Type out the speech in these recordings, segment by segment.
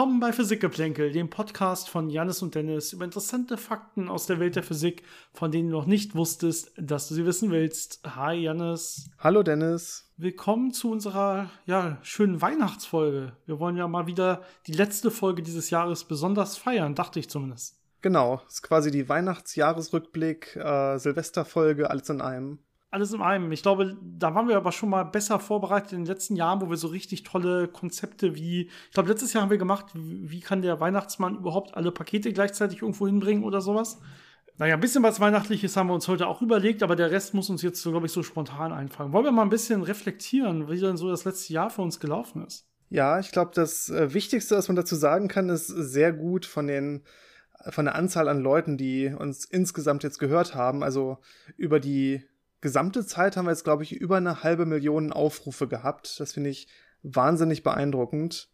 Willkommen bei Physikgeplänkel, dem Podcast von Janis und Dennis über interessante Fakten aus der Welt der Physik, von denen du noch nicht wusstest, dass du sie wissen willst. Hi Janis. Hallo Dennis. Willkommen zu unserer ja, schönen Weihnachtsfolge. Wir wollen ja mal wieder die letzte Folge dieses Jahres besonders feiern, dachte ich zumindest. Genau, ist quasi die Weihnachtsjahresrückblick, äh, Silvesterfolge, alles in einem alles in einem. Ich glaube, da waren wir aber schon mal besser vorbereitet in den letzten Jahren, wo wir so richtig tolle Konzepte wie, ich glaube, letztes Jahr haben wir gemacht, wie kann der Weihnachtsmann überhaupt alle Pakete gleichzeitig irgendwo hinbringen oder sowas. Naja, ein bisschen was Weihnachtliches haben wir uns heute auch überlegt, aber der Rest muss uns jetzt, glaube ich, so spontan einfallen. Wollen wir mal ein bisschen reflektieren, wie denn so das letzte Jahr für uns gelaufen ist? Ja, ich glaube, das äh, Wichtigste, was man dazu sagen kann, ist sehr gut von den von der Anzahl an Leuten, die uns insgesamt jetzt gehört haben. Also über die gesamte Zeit haben wir jetzt, glaube ich, über eine halbe Million Aufrufe gehabt. Das finde ich wahnsinnig beeindruckend.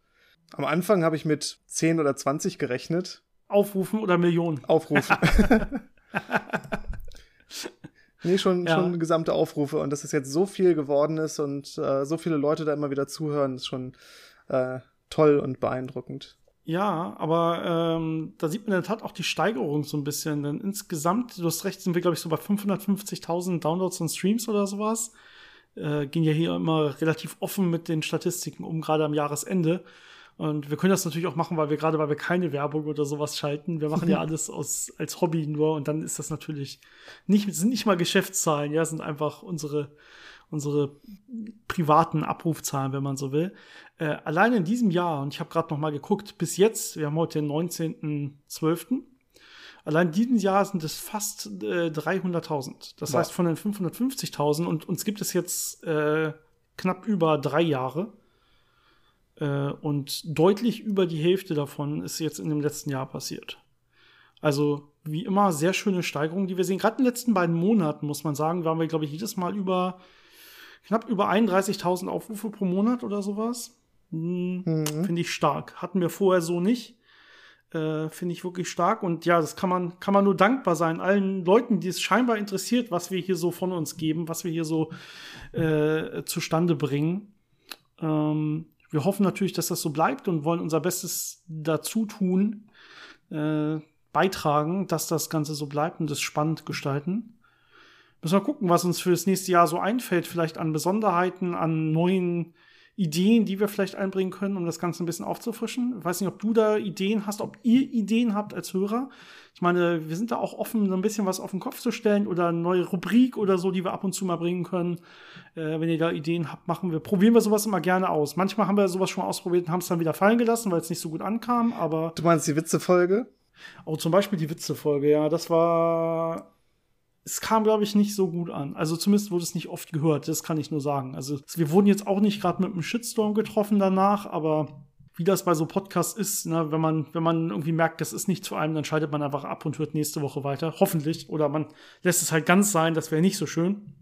Am Anfang habe ich mit 10 oder 20 gerechnet. Aufrufen oder Millionen? Aufrufen. nee, schon, ja. schon gesamte Aufrufe. Und dass es jetzt so viel geworden ist und äh, so viele Leute da immer wieder zuhören, ist schon äh, toll und beeindruckend. Ja, aber ähm, da sieht man in der Tat auch die Steigerung so ein bisschen. Denn insgesamt, du hast recht, sind wir, glaube ich, so bei 550.000 Downloads und Streams oder sowas. Äh, gehen ja hier immer relativ offen mit den Statistiken um, gerade am Jahresende. Und wir können das natürlich auch machen, weil wir gerade, weil wir keine Werbung oder sowas schalten. Wir machen ja alles aus, als Hobby nur und dann ist das natürlich nicht, sind nicht mal Geschäftszahlen, ja, sind einfach unsere, unsere privaten Abrufzahlen, wenn man so will. Äh, allein in diesem Jahr, und ich habe gerade noch mal geguckt, bis jetzt, wir haben heute den 19.12., allein in diesem Jahr sind es fast äh, 300.000. Das wow. heißt, von den 550.000 und uns gibt es jetzt äh, knapp über drei Jahre. Äh, und deutlich über die Hälfte davon ist jetzt in dem letzten Jahr passiert. Also wie immer sehr schöne Steigerungen, die wir sehen. Gerade in den letzten beiden Monaten, muss man sagen, waren wir, glaube ich, jedes Mal über knapp über 31.000 Aufrufe pro Monat oder sowas. Hm, mhm. Finde ich stark. Hatten wir vorher so nicht. Äh, Finde ich wirklich stark. Und ja, das kann man, kann man nur dankbar sein. Allen Leuten, die es scheinbar interessiert, was wir hier so von uns geben, was wir hier so äh, zustande bringen. Ähm, wir hoffen natürlich, dass das so bleibt und wollen unser Bestes dazu tun, äh, beitragen, dass das Ganze so bleibt und es spannend gestalten. Müssen wir gucken, was uns für das nächste Jahr so einfällt, vielleicht an Besonderheiten, an neuen Ideen, die wir vielleicht einbringen können, um das Ganze ein bisschen aufzufrischen. Ich weiß nicht, ob du da Ideen hast, ob ihr Ideen habt als Hörer. Ich meine, wir sind da auch offen, so ein bisschen was auf den Kopf zu stellen oder eine neue Rubrik oder so, die wir ab und zu mal bringen können. Äh, wenn ihr da Ideen habt, machen wir, probieren wir sowas immer gerne aus. Manchmal haben wir sowas schon mal ausprobiert und haben es dann wieder fallen gelassen, weil es nicht so gut ankam, aber. Du meinst die Witzefolge? Oh, zum Beispiel die Witzefolge, ja. Das war es kam, glaube ich, nicht so gut an. Also zumindest wurde es nicht oft gehört, das kann ich nur sagen. Also wir wurden jetzt auch nicht gerade mit einem Shitstorm getroffen danach, aber wie das bei so Podcasts ist, ne, wenn man, wenn man irgendwie merkt, das ist nicht zu einem, dann schaltet man einfach ab und hört nächste Woche weiter. Hoffentlich. Oder man lässt es halt ganz sein, das wäre nicht so schön.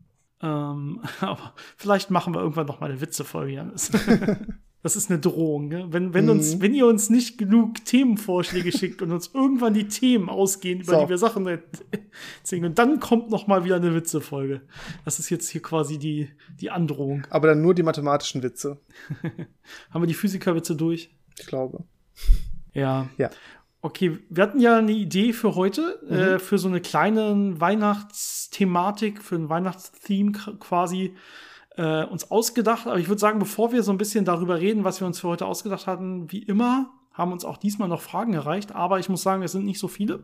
Ähm, aber vielleicht machen wir irgendwann noch mal eine Witzefolge, Janis. Das ist eine Drohung. Ne? Wenn, wenn, mhm. uns, wenn ihr uns nicht genug Themenvorschläge schickt und uns irgendwann die Themen ausgehen, über so. die wir Sachen erzählen, und dann kommt noch mal wieder eine Witzefolge. Das ist jetzt hier quasi die, die Androhung. Aber dann nur die mathematischen Witze. Haben wir die Physikerwitze durch? Ich glaube. Ja. Ja. Okay, wir hatten ja eine Idee für heute, mhm. äh, für so eine kleine Weihnachtsthematik, für ein Weihnachtstheme quasi äh, uns ausgedacht. Aber ich würde sagen, bevor wir so ein bisschen darüber reden, was wir uns für heute ausgedacht hatten, wie immer, haben uns auch diesmal noch Fragen erreicht. Aber ich muss sagen, es sind nicht so viele.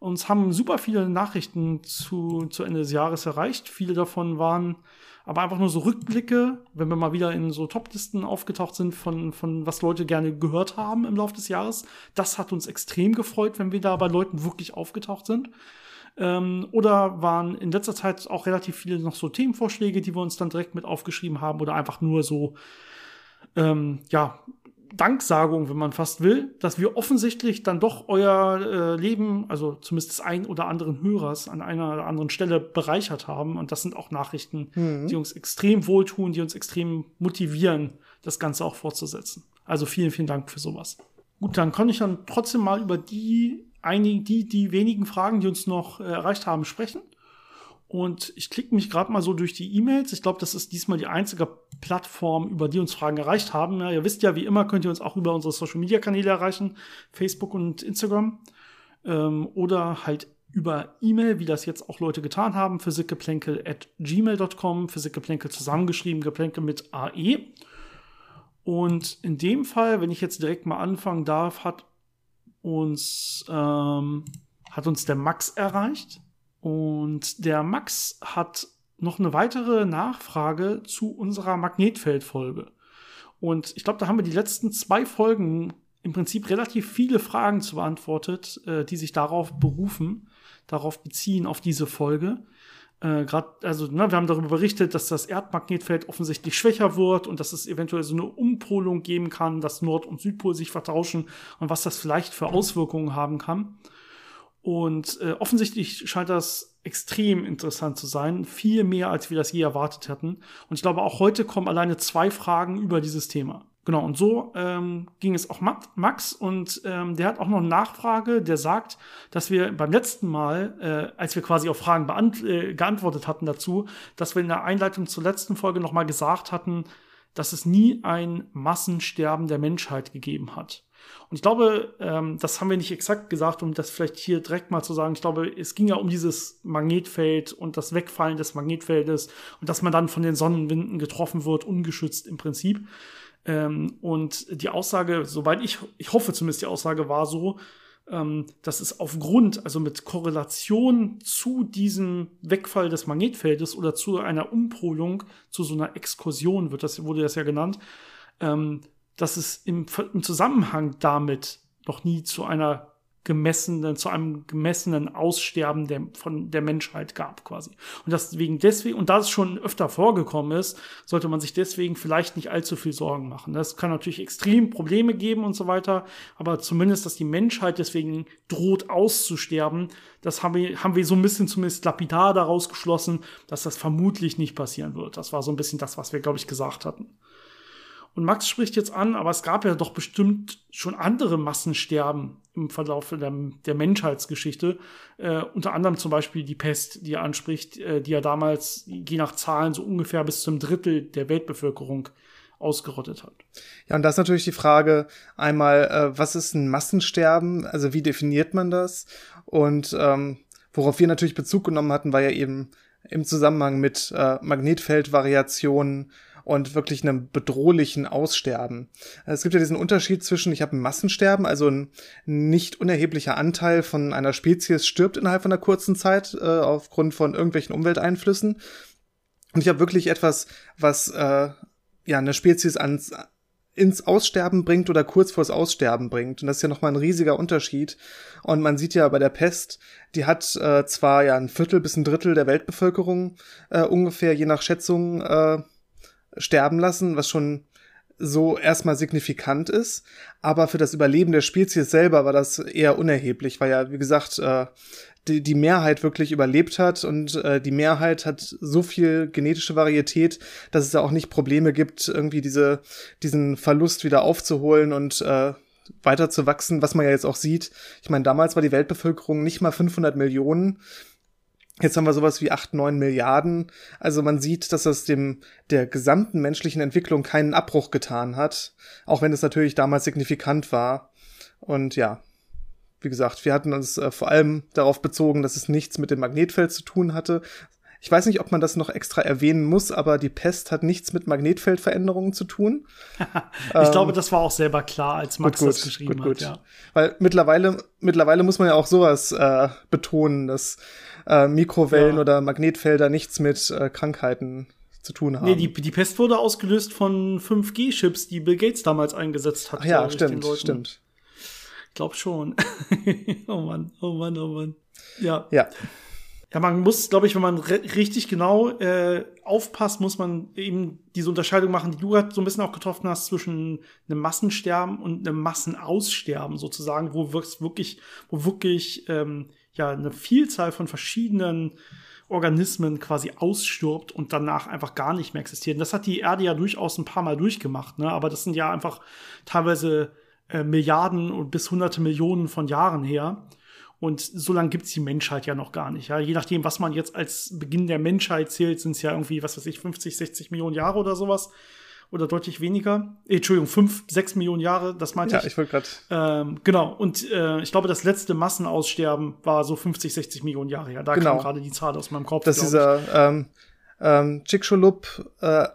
Uns haben super viele Nachrichten zu, zu Ende des Jahres erreicht. Viele davon waren aber einfach nur so Rückblicke, wenn wir mal wieder in so Toplisten aufgetaucht sind von, von was Leute gerne gehört haben im Laufe des Jahres. Das hat uns extrem gefreut, wenn wir da bei Leuten wirklich aufgetaucht sind. Ähm, oder waren in letzter Zeit auch relativ viele noch so Themenvorschläge, die wir uns dann direkt mit aufgeschrieben haben oder einfach nur so, ähm, ja, Danksagung, wenn man fast will, dass wir offensichtlich dann doch euer äh, Leben, also zumindest des einen oder anderen Hörers an einer oder anderen Stelle bereichert haben. Und das sind auch Nachrichten, mhm. die uns extrem wohltun, die uns extrem motivieren, das Ganze auch fortzusetzen. Also vielen, vielen Dank für sowas. Gut, dann kann ich dann trotzdem mal über die einige, die, die wenigen Fragen, die uns noch äh, erreicht haben, sprechen. Und ich klicke mich gerade mal so durch die E-Mails. Ich glaube, das ist diesmal die einzige Plattform, über die uns Fragen erreicht haben. Ja, ihr wisst ja, wie immer könnt ihr uns auch über unsere Social-Media-Kanäle erreichen, Facebook und Instagram. Ähm, oder halt über E-Mail, wie das jetzt auch Leute getan haben, physikgeplänkel at gmail.com, physikgeplänkel zusammengeschrieben, geplänkel mit AE. Und in dem Fall, wenn ich jetzt direkt mal anfangen darf, hat uns, ähm, hat uns der Max erreicht. Und der Max hat noch eine weitere Nachfrage zu unserer Magnetfeldfolge. Und ich glaube, da haben wir die letzten zwei Folgen im Prinzip relativ viele Fragen zu beantwortet, äh, die sich darauf berufen, darauf beziehen, auf diese Folge. Äh, Gerade, also, ne, wir haben darüber berichtet, dass das Erdmagnetfeld offensichtlich schwächer wird und dass es eventuell so eine Umpolung geben kann, dass Nord- und Südpol sich vertauschen und was das vielleicht für Auswirkungen haben kann. Und äh, offensichtlich scheint das extrem interessant zu sein, viel mehr, als wir das je erwartet hätten. Und ich glaube, auch heute kommen alleine zwei Fragen über dieses Thema. Genau, und so ähm, ging es auch Max und ähm, der hat auch noch eine Nachfrage, der sagt, dass wir beim letzten Mal, äh, als wir quasi auf Fragen äh, geantwortet hatten dazu, dass wir in der Einleitung zur letzten Folge nochmal gesagt hatten, dass es nie ein Massensterben der Menschheit gegeben hat. Und ich glaube, ähm, das haben wir nicht exakt gesagt, um das vielleicht hier direkt mal zu sagen. Ich glaube, es ging ja um dieses Magnetfeld und das Wegfallen des Magnetfeldes und dass man dann von den Sonnenwinden getroffen wird, ungeschützt im Prinzip. Ähm, und die Aussage, soweit ich, ich hoffe zumindest, die Aussage war so, ähm, dass es aufgrund, also mit Korrelation zu diesem Wegfall des Magnetfeldes oder zu einer Umpolung, zu so einer Exkursion, wird das, wurde das ja genannt, ähm, dass es im, im Zusammenhang damit noch nie zu einer gemessenen, zu einem gemessenen Aussterben der, von der Menschheit gab, quasi. Und deswegen, deswegen, und da es schon öfter vorgekommen ist, sollte man sich deswegen vielleicht nicht allzu viel Sorgen machen. Das kann natürlich extrem Probleme geben und so weiter, aber zumindest, dass die Menschheit deswegen droht auszusterben, das haben wir, haben wir so ein bisschen zumindest lapidar daraus geschlossen, dass das vermutlich nicht passieren wird. Das war so ein bisschen das, was wir, glaube ich, gesagt hatten. Und Max spricht jetzt an, aber es gab ja doch bestimmt schon andere Massensterben im Verlauf der, der Menschheitsgeschichte. Äh, unter anderem zum Beispiel die Pest, die er anspricht, äh, die ja damals, je nach Zahlen, so ungefähr bis zum Drittel der Weltbevölkerung ausgerottet hat. Ja, und da ist natürlich die Frage einmal, äh, was ist ein Massensterben? Also wie definiert man das? Und ähm, worauf wir natürlich Bezug genommen hatten, war ja eben im Zusammenhang mit äh, Magnetfeldvariationen und wirklich einem bedrohlichen Aussterben. Es gibt ja diesen Unterschied zwischen, ich habe ein Massensterben, also ein nicht unerheblicher Anteil von einer Spezies stirbt innerhalb von einer kurzen Zeit äh, aufgrund von irgendwelchen Umwelteinflüssen. Und ich habe wirklich etwas, was äh, ja eine Spezies ans ins Aussterben bringt oder kurz vors Aussterben bringt. Und das ist ja nochmal ein riesiger Unterschied. Und man sieht ja bei der Pest, die hat äh, zwar ja ein Viertel bis ein Drittel der Weltbevölkerung äh, ungefähr, je nach Schätzung, äh, sterben lassen, was schon so erstmal signifikant ist. Aber für das Überleben der Spezies selber war das eher unerheblich, weil ja, wie gesagt, äh, die, die Mehrheit wirklich überlebt hat und äh, die Mehrheit hat so viel genetische Varietät, dass es da auch nicht Probleme gibt, irgendwie diese, diesen Verlust wieder aufzuholen und äh, weiter zu wachsen, was man ja jetzt auch sieht. Ich meine, damals war die Weltbevölkerung nicht mal 500 Millionen Jetzt haben wir sowas wie acht, neun Milliarden. Also man sieht, dass das dem der gesamten menschlichen Entwicklung keinen Abbruch getan hat, auch wenn es natürlich damals signifikant war. Und ja, wie gesagt, wir hatten uns äh, vor allem darauf bezogen, dass es nichts mit dem Magnetfeld zu tun hatte. Ich weiß nicht, ob man das noch extra erwähnen muss, aber die Pest hat nichts mit Magnetfeldveränderungen zu tun. ich ähm, glaube, das war auch selber klar, als Max gut, das geschrieben gut, gut. hat. Ja. Weil mittlerweile, mittlerweile muss man ja auch sowas äh, betonen, dass äh, Mikrowellen ja. oder Magnetfelder nichts mit äh, Krankheiten zu tun haben. Nee, die, die Pest wurde ausgelöst von 5G-Chips, die Bill Gates damals eingesetzt hat. Ach ja, stimmt, stimmt. Ich glaube schon. oh Mann, oh Mann, oh Mann. Ja. Ja. Ja, man muss, glaube ich, wenn man richtig genau äh, aufpasst, muss man eben diese Unterscheidung machen, die du gerade so ein bisschen auch getroffen hast, zwischen einem Massensterben und einem Massenaussterben sozusagen, wo wirklich, wo wirklich ähm, ja eine Vielzahl von verschiedenen Organismen quasi ausstirbt und danach einfach gar nicht mehr existiert. Und das hat die Erde ja durchaus ein paar Mal durchgemacht, ne? Aber das sind ja einfach teilweise äh, Milliarden und bis hunderte Millionen von Jahren her. Und so lange gibt's die Menschheit ja noch gar nicht. Ja? Je nachdem, was man jetzt als Beginn der Menschheit zählt, sind es ja irgendwie, was weiß ich, 50, 60 Millionen Jahre oder sowas. Oder deutlich weniger. Äh, Entschuldigung, 5, 6 Millionen Jahre, das meinte Ja, ich. ich wollte gerade. Ähm, genau, und äh, ich glaube, das letzte Massenaussterben war so 50, 60 Millionen Jahre her. Da Genau. kam gerade die Zahl aus meinem Kopf. Das ist dieser ähm, ähm, Chicxulub äh,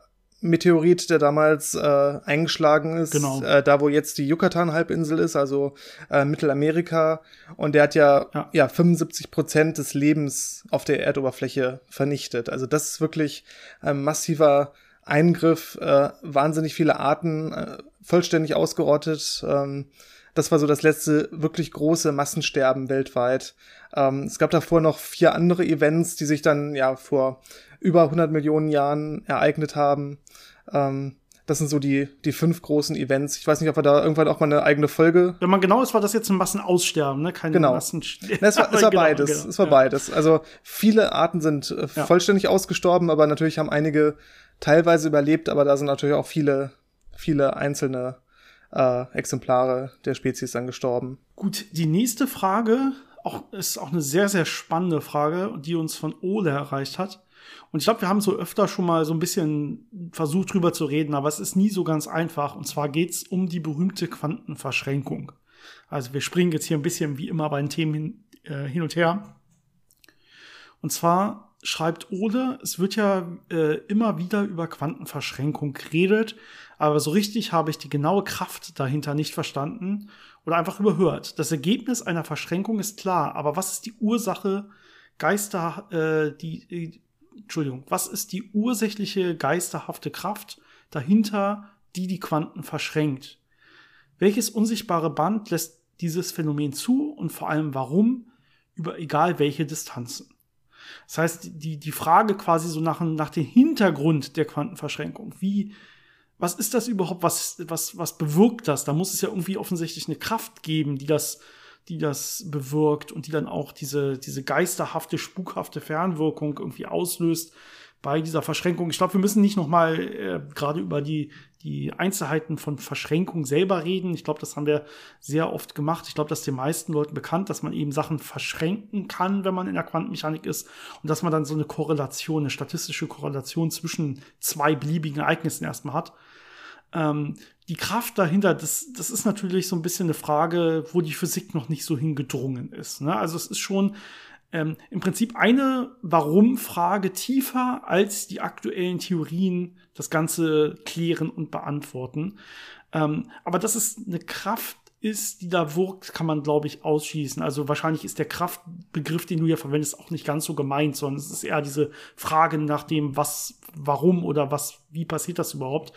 Meteorit, der damals äh, eingeschlagen ist, Genau. äh, da wo jetzt die Yucatan-Halbinsel ist, also äh, Mittelamerika. Und der hat ja, Ja. ja. 75 Prozent des Lebens auf der Erdoberfläche vernichtet. Also das ist wirklich ein massiver Eingriff, äh, wahnsinnig viele Arten äh, vollständig ausgerottet. Ähm, das war so das letzte wirklich große Massensterben weltweit. Ähm, es gab davor noch vier andere Events, die sich dann ja vor über 100 Millionen Jahren ereignet haben. Ähm, das sind so die, die fünf großen Events. Ich weiß nicht, ob wir da irgendwann auch mal eine eigene Folge. Wenn man genau ist, war das jetzt ein Massenaussterben, ne? Kein Genau. Massen Na, es war, es war Genau, beides. genau, es war ja. beides. Also viele Arten sind äh, Ja. vollständig ausgestorben, aber natürlich haben einige teilweise überlebt, aber da sind natürlich auch viele, viele einzelne äh, Exemplare der Spezies dann gestorben. Gut, die nächste Frage auch, ist auch eine sehr, sehr spannende Frage, die uns von Ole erreicht hat. Und ich glaube, wir haben so öfter schon mal so ein bisschen versucht drüber zu reden, aber es ist nie so ganz einfach. Und zwar geht es um die berühmte Quantenverschränkung. Also wir springen jetzt hier ein bisschen wie immer bei den Themen hin, äh, hin und her. Und zwar schreibt Ole, es wird ja äh, immer wieder über Quantenverschränkung geredet, aber so richtig habe ich die genaue Kraft dahinter nicht verstanden oder einfach überhört. Das Ergebnis einer Verschränkung ist klar, aber was ist die Ursache Geister, äh, die, äh, Entschuldigung, was ist die ursächliche geisterhafte Kraft dahinter, die die Quanten verschränkt? Welches unsichtbare Band lässt dieses Phänomen zu und vor allem warum über egal welche Distanzen? Das heißt, die, die Frage quasi so nach, nach dem Hintergrund der Quantenverschränkung. Wie, was ist das überhaupt? Was, was, was bewirkt das? Da muss es ja irgendwie offensichtlich eine Kraft geben, die das, die das bewirkt und die dann auch diese, diese geisterhafte, spukhafte Fernwirkung irgendwie auslöst bei dieser Verschränkung. Ich glaube, wir müssen nicht noch mal äh, gerade über die, die Einzelheiten von Verschränkung selber reden. Ich glaube, das haben wir sehr oft gemacht. Ich glaube, das ist den meisten Leuten bekannt, dass man eben Sachen verschränken kann, wenn man in der Quantenmechanik ist und dass man dann so eine Korrelation, eine statistische Korrelation zwischen zwei beliebigen Ereignissen erstmal hat. Ähm, die Kraft dahinter, das, das ist natürlich so ein bisschen eine Frage, wo die Physik noch nicht so hingedrungen ist. Ne? Also es ist schon ähm, im Prinzip eine Warum-Frage tiefer als die aktuellen Theorien das Ganze klären und beantworten. Ähm, aber dass es eine Kraft ist, die da wirkt, kann man, glaube ich, ausschließen. Also wahrscheinlich ist der Kraftbegriff, den du ja verwendest, auch nicht ganz so gemeint, sondern es ist eher diese Frage nach dem, was, warum oder was, wie passiert das überhaupt.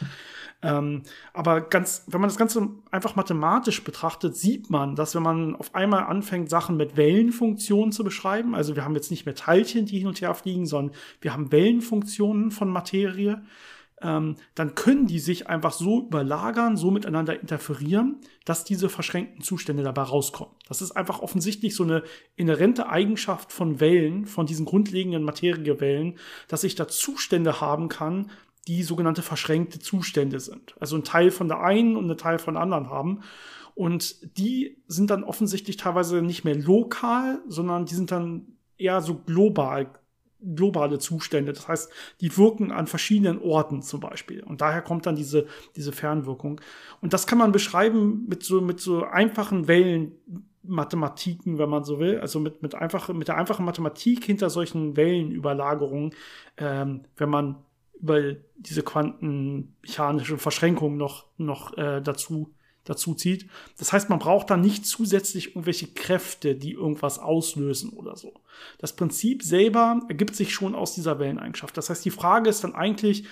Ähm, aber ganz, wenn man das Ganze einfach mathematisch betrachtet, sieht man, dass wenn man auf einmal anfängt, Sachen mit Wellenfunktionen zu beschreiben, also wir haben jetzt nicht mehr Teilchen, die hin und her fliegen, sondern wir haben Wellenfunktionen von Materie, ähm, dann können die sich einfach so überlagern, so miteinander interferieren, dass diese verschränkten Zustände dabei rauskommen. Das ist einfach offensichtlich so eine inhärente Eigenschaft von Wellen, von diesen grundlegenden Materiewellen, dass ich da Zustände haben kann, die sogenannte verschränkte Zustände sind. Also ein Teil von der einen und ein Teil von der anderen haben. Und die sind dann offensichtlich teilweise nicht mehr lokal, sondern die sind dann eher so global, globale Zustände. Das heißt, die wirken an verschiedenen Orten zum Beispiel. Und daher kommt dann diese, diese Fernwirkung. Und das kann man beschreiben mit so, mit so einfachen Wellenmathematiken, wenn man so will. Also mit, mit, einfach, mit der einfachen Mathematik hinter solchen Wellenüberlagerungen, ähm, wenn man über diese quantenmechanische Verschränkung noch, noch äh, dazu, dazu zieht. Das heißt, man braucht da nicht zusätzlich irgendwelche Kräfte, die irgendwas auslösen oder so. Das Prinzip selber ergibt sich schon aus dieser Welleneigenschaft. Das heißt, die Frage ist dann eigentlich,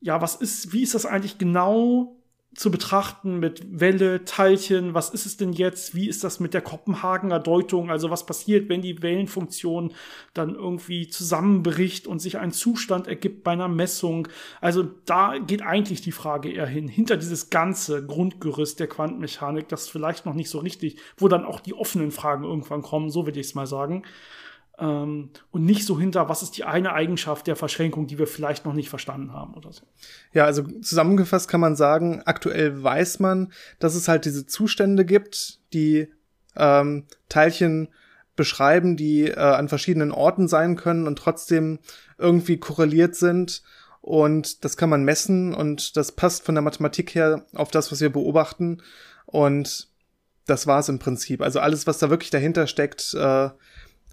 ja, was ist, wie ist das eigentlich genau zu betrachten mit Welle, Teilchen, was ist es denn jetzt, wie ist das mit der Kopenhagener Deutung, also was passiert, wenn die Wellenfunktion dann irgendwie zusammenbricht und sich ein Zustand ergibt bei einer Messung. Also da geht eigentlich die Frage eher hin, hinter dieses ganze Grundgerüst der Quantenmechanik, das vielleicht noch nicht so richtig, wo dann auch die offenen Fragen irgendwann kommen, so würde ich es mal sagen. Ähm, und nicht so hinter, was ist die eine Eigenschaft der Verschränkung, die wir vielleicht noch nicht verstanden haben oder so. Ja, also zusammengefasst kann man sagen, aktuell weiß man, dass es halt diese Zustände gibt, die ähm, Teilchen beschreiben, die äh, an verschiedenen Orten sein können und trotzdem irgendwie korreliert sind. Und das kann man messen und das passt von der Mathematik her auf das, was wir beobachten. Und das war's im Prinzip. Also alles, was da wirklich dahinter steckt, äh,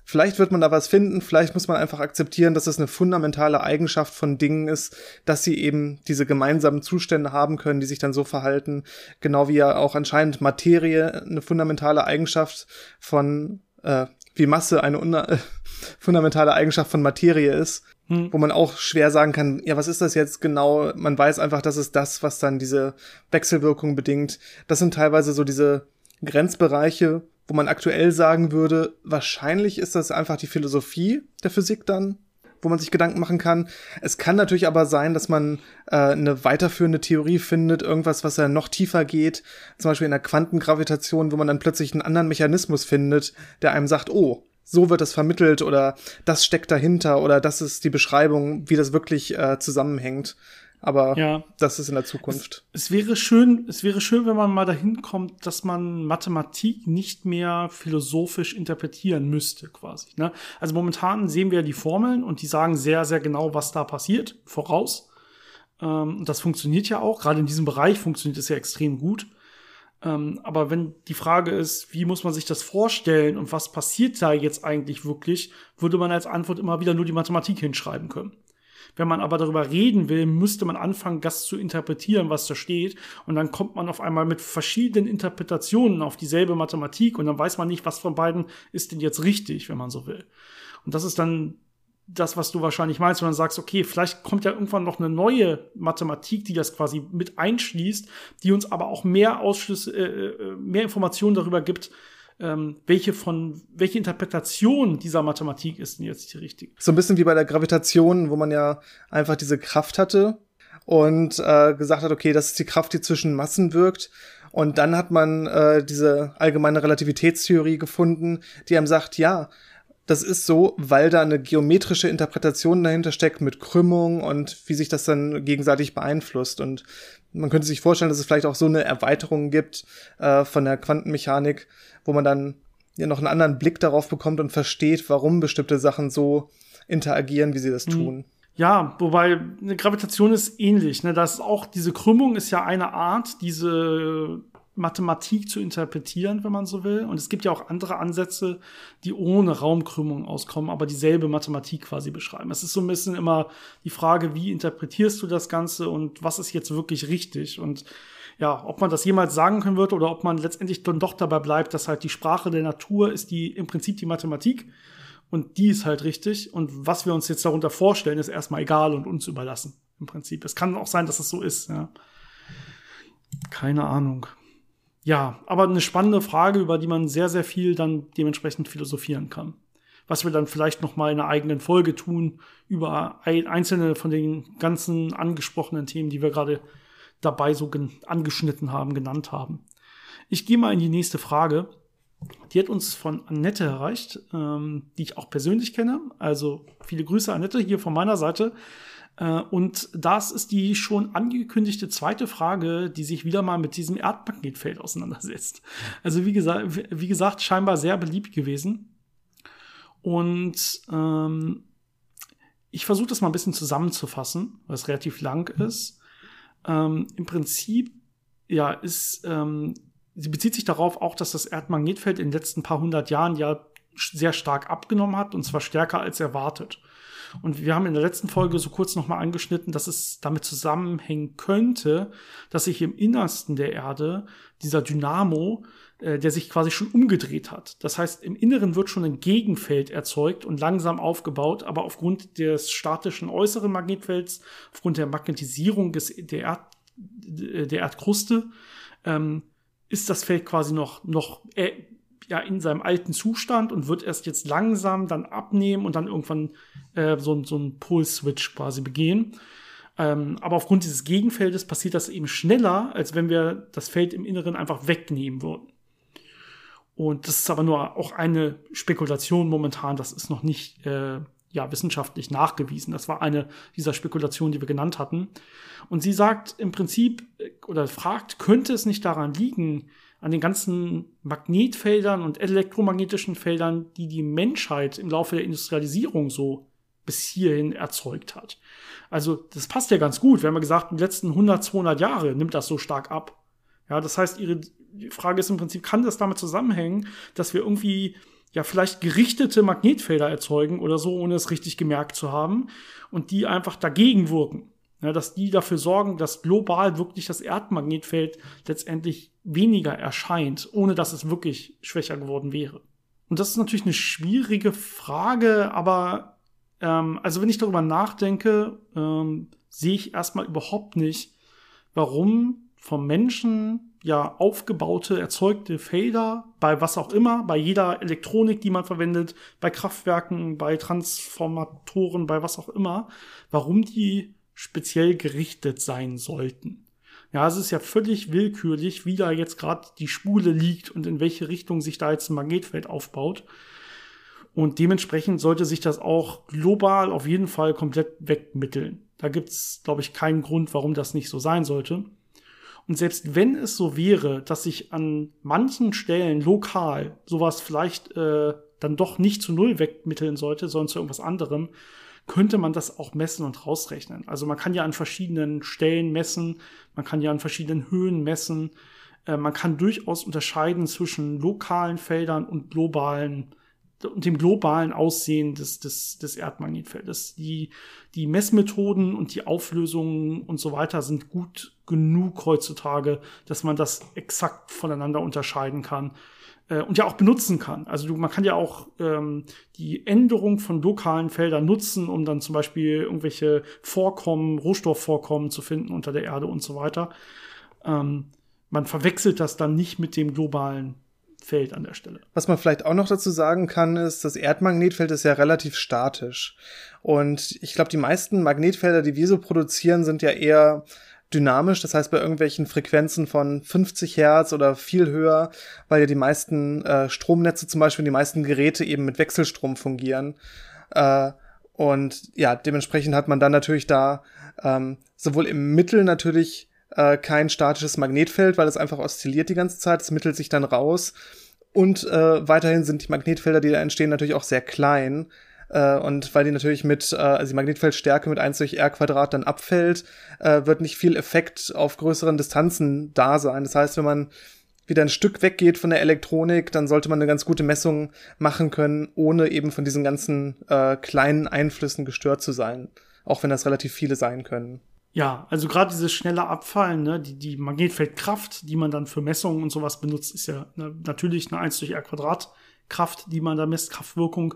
Vielleicht wird man da was finden, vielleicht muss man einfach akzeptieren, dass es eine fundamentale Eigenschaft von Dingen ist, dass sie eben diese gemeinsamen Zustände haben können, die sich dann so verhalten, genau wie ja auch anscheinend Materie eine fundamentale Eigenschaft von, äh, wie Masse eine äh, fundamentale Eigenschaft von Materie ist, hm. wo man auch schwer sagen kann, ja, was ist das jetzt genau? Man weiß einfach, das ist das, was dann diese Wechselwirkung bedingt. Das sind teilweise so diese Grenzbereiche, wo man aktuell sagen würde, wahrscheinlich ist das einfach die Philosophie der Physik dann, wo man sich Gedanken machen kann. Es kann natürlich aber sein, dass man äh, eine weiterführende Theorie findet, irgendwas, was ja noch tiefer geht, zum Beispiel in der Quantengravitation, wo man dann plötzlich einen anderen Mechanismus findet, der einem sagt, oh, so wird das vermittelt oder das steckt dahinter oder das ist die Beschreibung, wie das wirklich äh, zusammenhängt. Aber ja. das ist in der Zukunft. Es, es, wäre schön, es wäre schön, wenn man mal dahin kommt, dass man Mathematik nicht mehr philosophisch interpretieren müsste, quasi. Ne? Also momentan sehen wir die Formeln und die sagen sehr, sehr genau, was da passiert, voraus. Ähm, das funktioniert ja auch. Gerade in diesem Bereich funktioniert es ja extrem gut. Ähm, aber wenn die Frage ist, wie muss man sich das vorstellen und was passiert da jetzt eigentlich wirklich, würde man als Antwort immer wieder nur die Mathematik hinschreiben können. Wenn man aber darüber reden will, müsste man anfangen, das zu interpretieren, was da steht. Und dann kommt man auf einmal mit verschiedenen Interpretationen auf dieselbe Mathematik und dann weiß man nicht, was von beiden ist denn jetzt richtig, wenn man so will. Und das ist dann das, was du wahrscheinlich meinst, wenn du sagst, okay, vielleicht kommt ja irgendwann noch eine neue Mathematik, die das quasi mit einschließt, die uns aber auch mehr Ausschlüsse, äh, äh mehr Informationen darüber gibt, ähm, welche von, welche Interpretation dieser Mathematik ist denn jetzt die richtige? So ein bisschen wie bei der Gravitation, wo man ja einfach diese Kraft hatte und äh, gesagt hat, okay, das ist die Kraft, die zwischen Massen wirkt. Und dann hat man äh, diese allgemeine Relativitätstheorie gefunden, die einem sagt, ja, das ist so, weil da eine geometrische Interpretation dahinter steckt mit Krümmung und wie sich das dann gegenseitig beeinflusst. Und man könnte sich vorstellen, dass es vielleicht auch so eine Erweiterung gibt äh, von der Quantenmechanik, wo man dann ja noch einen anderen Blick darauf bekommt und versteht, warum bestimmte Sachen so interagieren, wie sie das mhm. tun. Ja, wobei eine Gravitation ist ähnlich. Ne? Das ist auch diese Krümmung ist ja eine Art, diese Mathematik zu interpretieren, wenn man so will. Und es gibt ja auch andere Ansätze, die ohne Raumkrümmung auskommen, aber dieselbe Mathematik quasi beschreiben. Es ist so ein bisschen immer die Frage, wie interpretierst du das Ganze und was ist jetzt wirklich richtig? Und ja, ob man das jemals sagen können wird oder ob man letztendlich dann doch dabei bleibt, dass halt die Sprache der Natur ist die im Prinzip die Mathematik und die ist halt richtig. Und was wir uns jetzt darunter vorstellen, ist erstmal egal und uns überlassen. Im Prinzip. Es kann auch sein, dass es so ist, ja. Keine Ahnung. Ja, aber eine spannende Frage, über die man sehr, sehr viel dann dementsprechend philosophieren kann. Was wir dann vielleicht noch mal in einer eigenen Folge tun über einzelne von den ganzen angesprochenen Themen, die wir gerade dabei so angeschnitten haben, genannt haben. Ich gehe mal in die nächste Frage. Die hat uns von Annette erreicht, ähm, die ich auch persönlich kenne. Also viele Grüße, Annette, hier von meiner Seite. Äh, und das ist die schon angekündigte zweite Frage, die sich wieder mal mit diesem Erdmagnetfeld auseinandersetzt. Also wie gesagt, wie gesagt, scheinbar sehr beliebt gewesen. Und ähm, ich versuche das mal ein bisschen zusammenzufassen, weil es relativ lang ist. Ähm, Im Prinzip, ja, ist, ähm, sie bezieht sich darauf auch, dass das Erdmagnetfeld in den letzten paar hundert Jahren ja sehr stark abgenommen hat und zwar stärker als erwartet. Und wir haben in der letzten Folge so kurz nochmal angeschnitten, dass es damit zusammenhängen könnte, dass sich im Innersten der Erde dieser Dynamo, äh, der sich quasi schon umgedreht hat. Das heißt, im Inneren wird schon ein Gegenfeld erzeugt und langsam aufgebaut, aber aufgrund des statischen äußeren Magnetfelds, aufgrund der Magnetisierung des, der, Erd, der Erdkruste, ähm, ist das Feld quasi noch, noch äh, ja in seinem alten Zustand und wird erst jetzt langsam dann abnehmen und dann irgendwann äh, so, so einen Pol-Switch quasi begehen. Ähm, aber aufgrund dieses Gegenfeldes passiert das eben schneller, als wenn wir das Feld im Inneren einfach wegnehmen würden. Und das ist aber nur auch eine Spekulation momentan. Das ist noch nicht äh, ja, wissenschaftlich nachgewiesen. Das war eine dieser Spekulationen, die wir genannt hatten. Und sie sagt im Prinzip äh, oder fragt, könnte es nicht daran liegen, an den ganzen Magnetfeldern und elektromagnetischen Feldern, die die Menschheit im Laufe der Industrialisierung so bis hierhin erzeugt hat. Also das passt ja ganz gut. Wir haben ja gesagt, in den letzten 100, 200 Jahre nimmt das so stark ab. Ja, das heißt, ihre Frage ist im Prinzip, kann das damit zusammenhängen, dass wir irgendwie ja vielleicht gerichtete Magnetfelder erzeugen oder so, ohne es richtig gemerkt zu haben und die einfach dagegen wirken. Ja, dass die dafür sorgen, dass global wirklich das Erdmagnetfeld letztendlich weniger erscheint, ohne dass es wirklich schwächer geworden wäre. Und das ist natürlich eine schwierige Frage, aber ähm, also wenn ich darüber nachdenke, ähm, sehe ich erstmal überhaupt nicht, warum vom Menschen ja aufgebaute, erzeugte Felder bei was auch immer, bei jeder Elektronik, die man verwendet, bei Kraftwerken, bei Transformatoren, bei was auch immer, warum die speziell gerichtet sein sollten. Ja, es ist ja völlig willkürlich, wie da jetzt gerade die Spule liegt und in welche Richtung sich da jetzt ein Magnetfeld aufbaut. Und dementsprechend sollte sich das auch global auf jeden Fall komplett wegmitteln. Da gibt's, glaube ich, keinen Grund, warum das nicht so sein sollte. Und selbst wenn es so wäre, dass sich an manchen Stellen lokal sowas vielleicht äh, dann doch nicht zu Null wegmitteln sollte, sondern zu irgendwas anderem, könnte man das auch messen und rausrechnen. Also man kann ja an verschiedenen Stellen messen, man kann ja an verschiedenen Höhen messen, äh, man kann durchaus unterscheiden zwischen lokalen Feldern und globalen und dem globalen Aussehen des, des, des Erdmagnetfeldes. Die, die Messmethoden und die Auflösungen und so weiter sind gut genug heutzutage, dass man das exakt voneinander unterscheiden kann äh, und ja auch benutzen kann. Also du, man kann ja auch ähm, die Änderung von lokalen Feldern nutzen, um dann zum Beispiel irgendwelche Vorkommen, Rohstoffvorkommen zu finden unter der Erde und so weiter. Ähm, man verwechselt das dann nicht mit dem globalen Feld an der Stelle. Was man vielleicht auch noch dazu sagen kann, ist, das Erdmagnetfeld ist ja relativ statisch. Und ich glaube, die meisten Magnetfelder, die wir so produzieren, sind ja eher dynamisch, das heißt bei irgendwelchen Frequenzen von 50 Hertz oder viel höher, weil ja die meisten äh, Stromnetze zum Beispiel, die meisten Geräte eben mit Wechselstrom fungieren. Äh, und ja, dementsprechend hat man dann natürlich da ähm, sowohl im Mittel natürlich äh, kein statisches Magnetfeld, weil es einfach oszilliert die ganze Zeit. Es mittelt sich dann raus. Und äh, weiterhin sind die Magnetfelder, die da entstehen, natürlich auch sehr klein. Äh, und weil die natürlich mit, äh, also die Magnetfeldstärke mit 1 durch r Quadrat dann abfällt, äh, wird nicht viel Effekt auf größeren Distanzen da sein. Das heißt, wenn man wieder ein Stück weggeht von der Elektronik, dann sollte man eine ganz gute Messung machen können, ohne eben von diesen ganzen äh, kleinen Einflüssen gestört zu sein. Auch wenn das relativ viele sein können. Ja, also gerade dieses schnelle Abfallen, ne, die, die Magnetfeldkraft, die man dann für Messungen und sowas benutzt, ist ja ne, natürlich eine 1 durch R Quadrat Kraft, die man da misst, Kraftwirkung.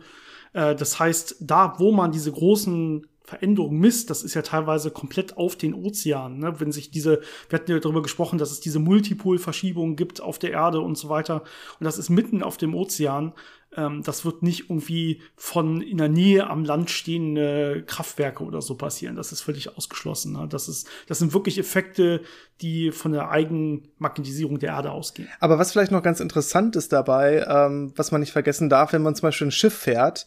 Äh, das heißt, da, wo man diese großen Veränderungen misst, das ist ja teilweise komplett auf den Ozeanen. Ne? Wenn sich diese, wir hatten ja darüber gesprochen, dass es diese Multipolverschiebungen gibt auf der Erde und so weiter. Und das ist mitten auf dem Ozean. Ähm, das wird nicht irgendwie von in der Nähe am Land stehende Kraftwerke oder so passieren. Das ist völlig ausgeschlossen. Ne? Das, ist, das sind wirklich Effekte, die von der Eigenmagnetisierung der Erde ausgehen. Aber was vielleicht noch ganz interessant ist dabei, ähm, was man nicht vergessen darf, wenn man zum Beispiel ein Schiff fährt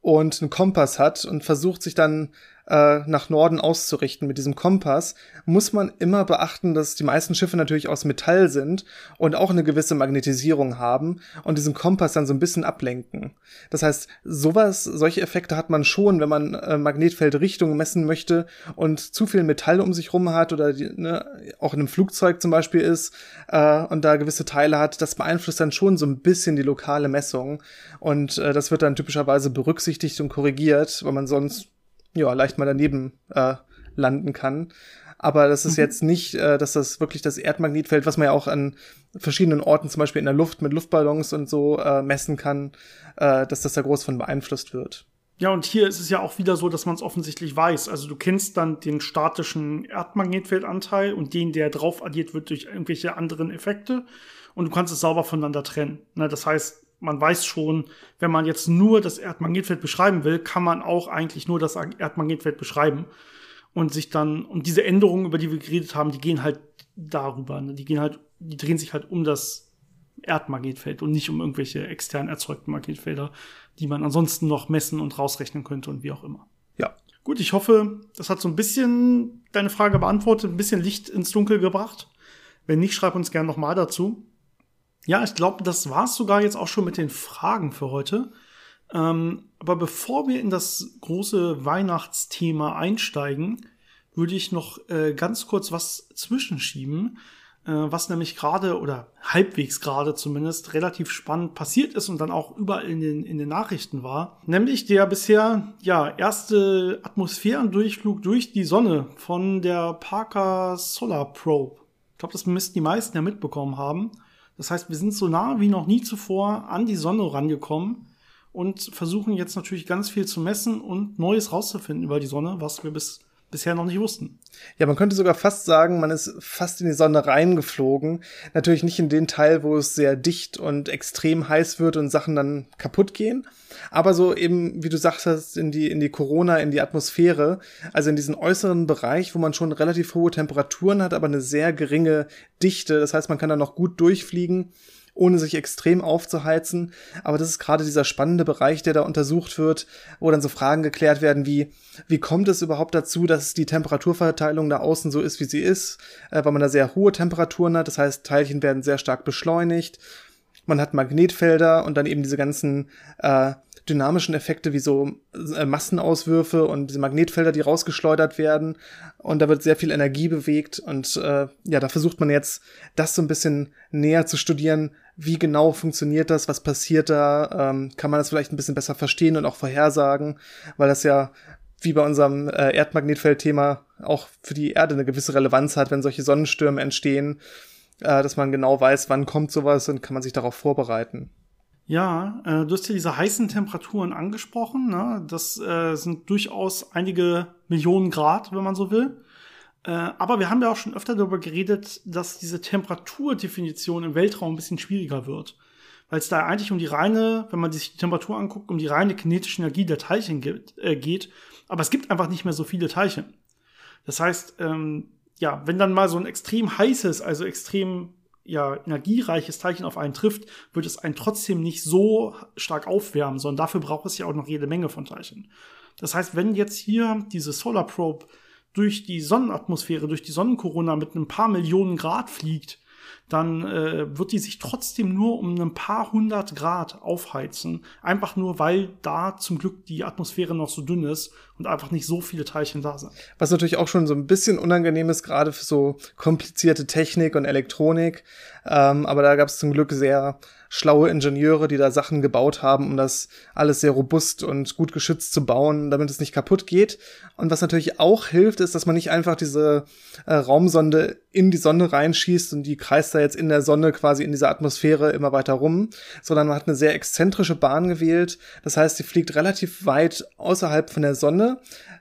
und einen Kompass hat und versucht sich dann äh, nach Norden auszurichten mit diesem Kompass, muss man immer beachten, dass die meisten Schiffe natürlich aus Metall sind und auch eine gewisse Magnetisierung haben und diesen Kompass dann so ein bisschen ablenken. Das heißt, sowas, solche Effekte hat man schon, wenn man äh, Magnetfeldrichtung messen möchte und zu viel Metall um sich rum hat oder die, ne, auch in einem Flugzeug zum Beispiel ist äh, und da gewisse Teile hat, das beeinflusst dann schon so ein bisschen die lokale Messung und äh, das wird dann typischerweise berücksichtigt und korrigiert, weil man sonst ja, leicht mal daneben äh, landen kann. Aber das ist mhm. jetzt nicht, äh, dass das wirklich das Erdmagnetfeld, was man ja auch an verschiedenen Orten, zum Beispiel in der Luft mit Luftballons und so äh, messen kann, äh, dass das da groß von beeinflusst wird. Ja, und hier ist es ja auch wieder so, dass man es offensichtlich weiß. Also du kennst dann den statischen Erdmagnetfeldanteil und den, der drauf addiert wird durch irgendwelche anderen Effekte. Und du kannst es sauber voneinander trennen. Ne, das heißt, man weiß schon, wenn man jetzt nur das Erdmagnetfeld beschreiben will, kann man auch eigentlich nur das Erdmagnetfeld beschreiben und sich dann, und diese Änderungen, über die wir geredet haben, die gehen halt darüber, ne? die gehen halt, die drehen sich halt um das Erdmagnetfeld und nicht um irgendwelche extern erzeugten Magnetfelder, die man ansonsten noch messen und rausrechnen könnte und wie auch immer. Ja. Gut, ich hoffe, das hat so ein bisschen deine Frage beantwortet, ein bisschen Licht ins Dunkel gebracht. Wenn nicht, schreib uns gerne nochmal dazu. Ja, ich glaube, das war's sogar jetzt auch schon mit den Fragen für heute. Ähm, aber bevor wir in das große Weihnachtsthema einsteigen, würde ich noch äh, ganz kurz was zwischenschieben, äh, was nämlich gerade oder halbwegs gerade zumindest relativ spannend passiert ist und dann auch überall in den, in den Nachrichten war. Nämlich der bisher ja erste Atmosphärendurchflug durch die Sonne von der Parker Solar Probe. Ich glaube, das müssten die meisten ja mitbekommen haben. Das heißt, wir sind so nah wie noch nie zuvor an die Sonne rangekommen und versuchen jetzt natürlich ganz viel zu messen und Neues rauszufinden über die Sonne, was wir bis bisher noch nicht wussten. Ja, man könnte sogar fast sagen, man ist fast in die Sonne reingeflogen. Natürlich nicht in den Teil, wo es sehr dicht und extrem heiß wird und Sachen dann kaputt gehen. Aber so eben, wie du sagtest, in die, in die Corona, in die Atmosphäre. Also in diesen äußeren Bereich, wo man schon relativ hohe Temperaturen hat, aber eine sehr geringe Dichte. Das heißt, man kann da noch gut durchfliegen ohne sich extrem aufzuheizen. Aber das ist gerade dieser spannende Bereich, der da untersucht wird, wo dann so Fragen geklärt werden wie, wie kommt es überhaupt dazu, dass die Temperaturverteilung da außen so ist, wie sie ist, äh, weil man da sehr hohe Temperaturen hat. Das heißt, Teilchen werden sehr stark beschleunigt. Man hat Magnetfelder und dann eben diese ganzen äh, dynamischen Effekte wie so äh, Massenauswürfe und diese Magnetfelder, die rausgeschleudert werden. Und da wird sehr viel Energie bewegt. Und äh, ja, da versucht man jetzt, das so ein bisschen näher zu studieren. Wie genau funktioniert das? Was passiert da? Ähm, kann man das vielleicht ein bisschen besser verstehen und auch vorhersagen? Weil das ja wie bei unserem äh, Erdmagnetfeldthema auch für die Erde eine gewisse Relevanz hat, wenn solche Sonnenstürme entstehen, äh, dass man genau weiß, wann kommt sowas und kann man sich darauf vorbereiten. Ja, äh, du hast ja diese heißen Temperaturen angesprochen. Ne? Das äh, sind durchaus einige Millionen Grad, wenn man so will. Äh, aber wir haben ja auch schon öfter darüber geredet, dass diese Temperaturdefinition im Weltraum ein bisschen schwieriger wird. Weil es da eigentlich um die reine, wenn man sich die Temperatur anguckt, um die reine kinetische Energie der Teilchen geht. Äh, geht. Aber es gibt einfach nicht mehr so viele Teilchen. Das heißt, ähm, ja, wenn dann mal so ein extrem heißes, also extrem ja, energiereiches Teilchen auf einen trifft, wird es einen trotzdem nicht so stark aufwärmen, sondern dafür braucht es ja auch noch jede Menge von Teilchen. Das heißt, wenn jetzt hier diese Solar Probe durch die Sonnenatmosphäre, durch die Sonnenkorona mit ein paar Millionen Grad fliegt, dann äh, wird die sich trotzdem nur um ein paar hundert Grad aufheizen. Einfach nur, weil da zum Glück die Atmosphäre noch so dünn ist und einfach nicht so viele Teilchen da sind. Was natürlich auch schon so ein bisschen unangenehm ist, gerade für so komplizierte Technik und Elektronik. Ähm, aber da gab es zum Glück sehr schlaue Ingenieure, die da Sachen gebaut haben, um das alles sehr robust und gut geschützt zu bauen, damit es nicht kaputt geht. Und was natürlich auch hilft, ist, dass man nicht einfach diese äh, Raumsonde in die Sonne reinschießt und die kreist da jetzt in der Sonne quasi in dieser Atmosphäre immer weiter rum, sondern man hat eine sehr exzentrische Bahn gewählt. Das heißt, sie fliegt relativ weit außerhalb von der Sonne,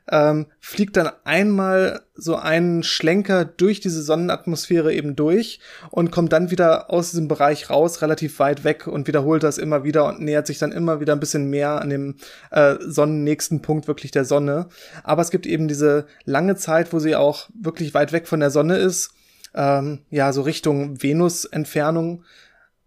ähm, fliegt dann einmal so einen Schlenker durch diese Sonnenatmosphäre eben durch und kommt dann wieder aus diesem Bereich raus, relativ weit weg und wiederholt das immer wieder und nähert sich dann immer wieder ein bisschen mehr an dem äh, sonnennächsten Punkt wirklich der Sonne. Aber es gibt eben diese lange Zeit, wo sie auch wirklich weit weg von der Sonne ist, ähm, ja, so Richtung Venus-Entfernung.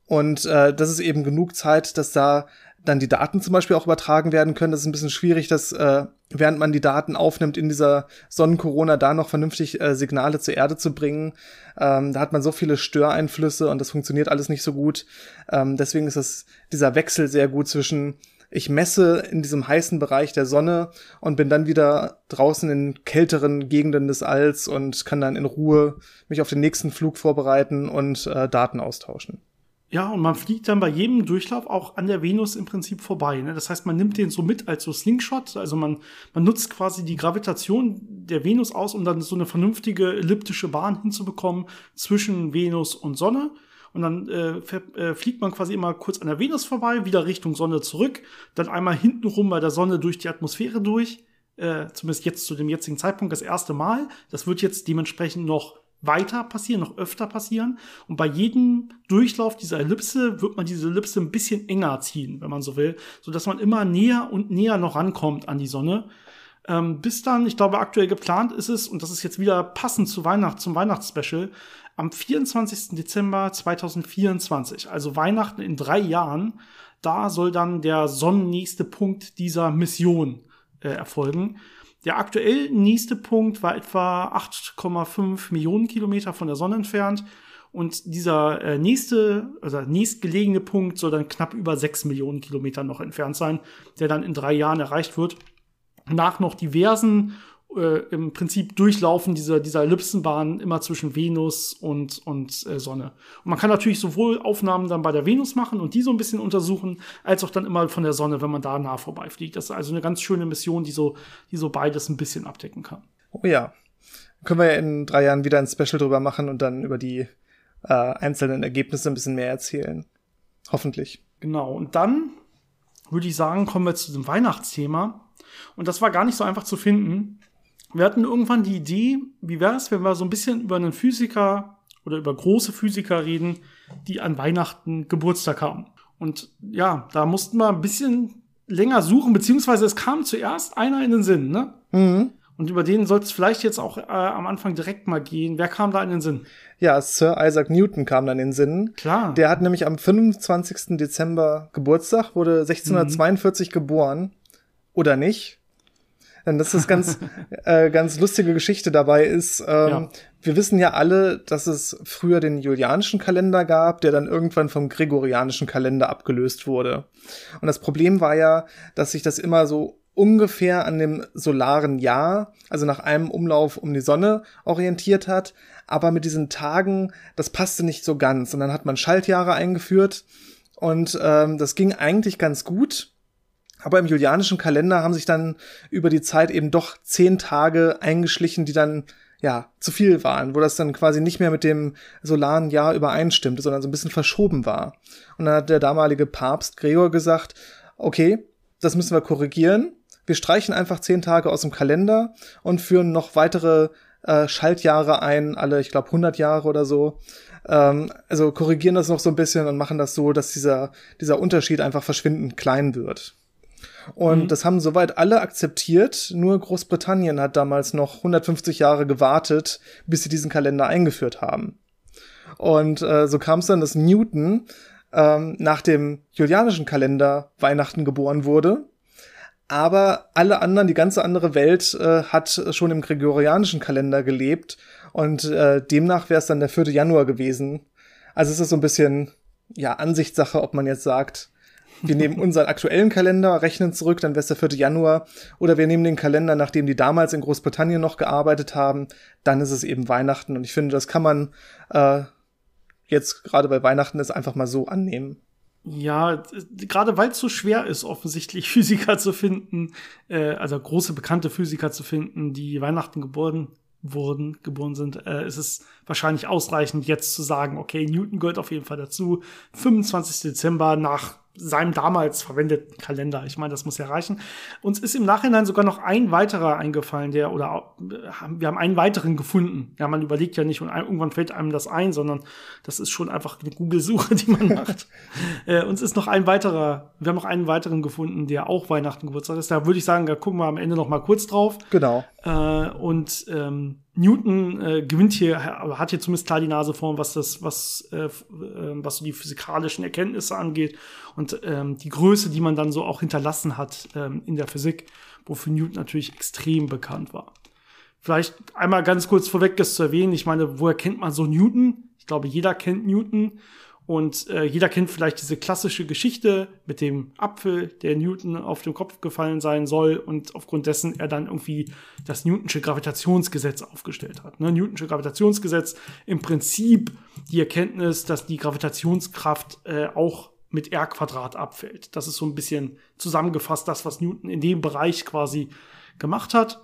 Und äh, das ist eben genug Zeit, dass da dann die Daten zum Beispiel auch übertragen werden können. Das ist ein bisschen schwierig, dass äh, während man die Daten aufnimmt in dieser Sonnenkorona da noch vernünftig äh, Signale zur Erde zu bringen. Ähm, da hat man so viele Störeinflüsse und das funktioniert alles nicht so gut. Ähm, deswegen ist es dieser Wechsel sehr gut zwischen ich messe in diesem heißen Bereich der Sonne und bin dann wieder draußen in kälteren Gegenden des Alls und kann dann in Ruhe mich auf den nächsten Flug vorbereiten und äh, Daten austauschen. Ja, und man fliegt dann bei jedem Durchlauf auch an der Venus im Prinzip vorbei. Ne? Das heißt, man nimmt den so mit als so Slingshot. Also man, man nutzt quasi die Gravitation der Venus aus, um dann so eine vernünftige elliptische Bahn hinzubekommen zwischen Venus und Sonne. Und dann äh, äh, fliegt man quasi immer kurz an der Venus vorbei, wieder Richtung Sonne zurück, dann einmal hintenrum bei der Sonne durch die Atmosphäre durch. Äh, zumindest jetzt zu dem jetzigen Zeitpunkt das erste Mal. Das wird jetzt dementsprechend noch weiter passieren, noch öfter passieren. Und bei jedem Durchlauf dieser Ellipse wird man diese Ellipse ein bisschen enger ziehen, wenn man so will, so dass man immer näher und näher noch rankommt an die Sonne. Ähm, bis dann, ich glaube, aktuell geplant ist es, und das ist jetzt wieder passend zu Weihnacht, zum Weihnachtsspecial, am 24. Dezember 2024, also Weihnachten in drei Jahren, da soll dann der sonnennächste Punkt dieser Mission äh, erfolgen. Der aktuell nächste Punkt war etwa 8,5 Millionen Kilometer von der Sonne entfernt. Und dieser äh, nächste, also nächstgelegene Punkt soll dann knapp über sechs Millionen Kilometer noch entfernt sein, der dann in drei Jahren erreicht wird. Nach noch diversen äh, im Prinzip durchlaufen dieser, dieser Ellipsenbahn immer zwischen Venus und, und äh, Sonne. Und man kann natürlich sowohl Aufnahmen dann bei der Venus machen und die so ein bisschen untersuchen, als auch dann immer von der Sonne, wenn man da nah vorbeifliegt. Das ist also eine ganz schöne Mission, die so, die so beides ein bisschen abdecken kann. Oh ja. Können wir ja in drei Jahren wieder ein Special drüber machen und dann über die äh, einzelnen Ergebnisse ein bisschen mehr erzählen. Hoffentlich. Genau. Und dann würde ich sagen, kommen wir zu dem Weihnachtsthema. Und das war gar nicht so einfach zu finden wir hatten irgendwann die Idee, wie wäre es, wenn wir so ein bisschen über einen Physiker oder über große Physiker reden, die an Weihnachten Geburtstag haben. Und ja, da mussten wir ein bisschen länger suchen, beziehungsweise es kam zuerst einer in den Sinn, ne? Mhm. Und über den soll es vielleicht jetzt auch äh, am Anfang direkt mal gehen. Wer kam da in den Sinn? Ja, Sir Isaac Newton kam dann in den Sinn. Klar. Der hat nämlich am 25. Dezember Geburtstag, wurde 1642 mhm. geboren. Oder nicht? Denn das ist ganz, äh, ganz lustige Geschichte dabei ist, ähm, ja. wir wissen ja alle, dass es früher den julianischen Kalender gab, der dann irgendwann vom gregorianischen Kalender abgelöst wurde. Und das Problem war ja, dass sich das immer so ungefähr an dem solaren Jahr, also nach einem Umlauf um die Sonne orientiert hat. Aber mit diesen Tagen, das passte nicht so ganz. Und dann hat man Schaltjahre eingeführt und ähm, das ging eigentlich ganz gut. Aber im julianischen Kalender haben sich dann über die Zeit eben doch zehn Tage eingeschlichen, die dann ja zu viel waren, wo das dann quasi nicht mehr mit dem solaren Jahr übereinstimmte, sondern so ein bisschen verschoben war. Und dann hat der damalige Papst Gregor gesagt, okay, das müssen wir korrigieren. Wir streichen einfach zehn Tage aus dem Kalender und führen noch weitere äh, Schaltjahre ein, alle, ich glaube, 100 Jahre oder so. Ähm, also korrigieren das noch so ein bisschen und machen das so, dass dieser, dieser Unterschied einfach verschwindend klein wird. Und mhm. das haben soweit alle akzeptiert. Nur Großbritannien hat damals noch 150 Jahre gewartet, bis sie diesen Kalender eingeführt haben. Und äh, so kam es dann, dass Newton ähm, nach dem julianischen Kalender Weihnachten geboren wurde. Aber alle anderen, die ganze andere Welt äh, hat schon im gregorianischen Kalender gelebt. Und äh, demnach wäre es dann der 4. Januar gewesen. Also es ist so ein bisschen, ja, Ansichtssache, ob man jetzt sagt, wir nehmen unseren aktuellen Kalender, rechnen zurück, dann wäre es der 4. Januar. Oder wir nehmen den Kalender, nachdem die damals in Großbritannien noch gearbeitet haben, dann ist es eben Weihnachten. Und ich finde, das kann man äh, jetzt gerade bei Weihnachten ist einfach mal so annehmen. Ja, gerade weil es so schwer ist, offensichtlich Physiker zu finden, äh, also große bekannte Physiker zu finden, die Weihnachten geboren wurden, geboren sind, äh, ist es wahrscheinlich ausreichend, jetzt zu sagen, okay, Newton gehört auf jeden Fall dazu. 25. Dezember nach seinem damals verwendeten Kalender. Ich meine, das muss ja reichen. Uns ist im Nachhinein sogar noch ein weiterer eingefallen, der, oder wir haben einen weiteren gefunden. Ja, man überlegt ja nicht und irgendwann fällt einem das ein, sondern das ist schon einfach eine Google-Suche, die man macht. äh, uns ist noch ein weiterer, wir haben noch einen weiteren gefunden, der auch Weihnachten Geburtstag ist. Da würde ich sagen, da gucken wir am Ende noch mal kurz drauf. Genau. Äh, und ähm, Newton äh, gewinnt hier, hat hier zumindest klar die Nase vorn, was das, was, äh, äh, was so die physikalischen Erkenntnisse angeht und ähm, die Größe, die man dann so auch hinterlassen hat ähm, in der Physik, wofür Newton natürlich extrem bekannt war. Vielleicht einmal ganz kurz vorweg das zu erwähnen. Ich meine, woher kennt man so Newton? Ich glaube, jeder kennt Newton. Und äh, jeder kennt vielleicht diese klassische Geschichte mit dem Apfel, der Newton auf den Kopf gefallen sein soll und aufgrund dessen er dann irgendwie das Newtonsche Gravitationsgesetz aufgestellt hat. Ne? Newtonsche Gravitationsgesetz im Prinzip die Erkenntnis, dass die Gravitationskraft äh, auch mit R Quadrat abfällt. Das ist so ein bisschen zusammengefasst das, was Newton in dem Bereich quasi gemacht hat.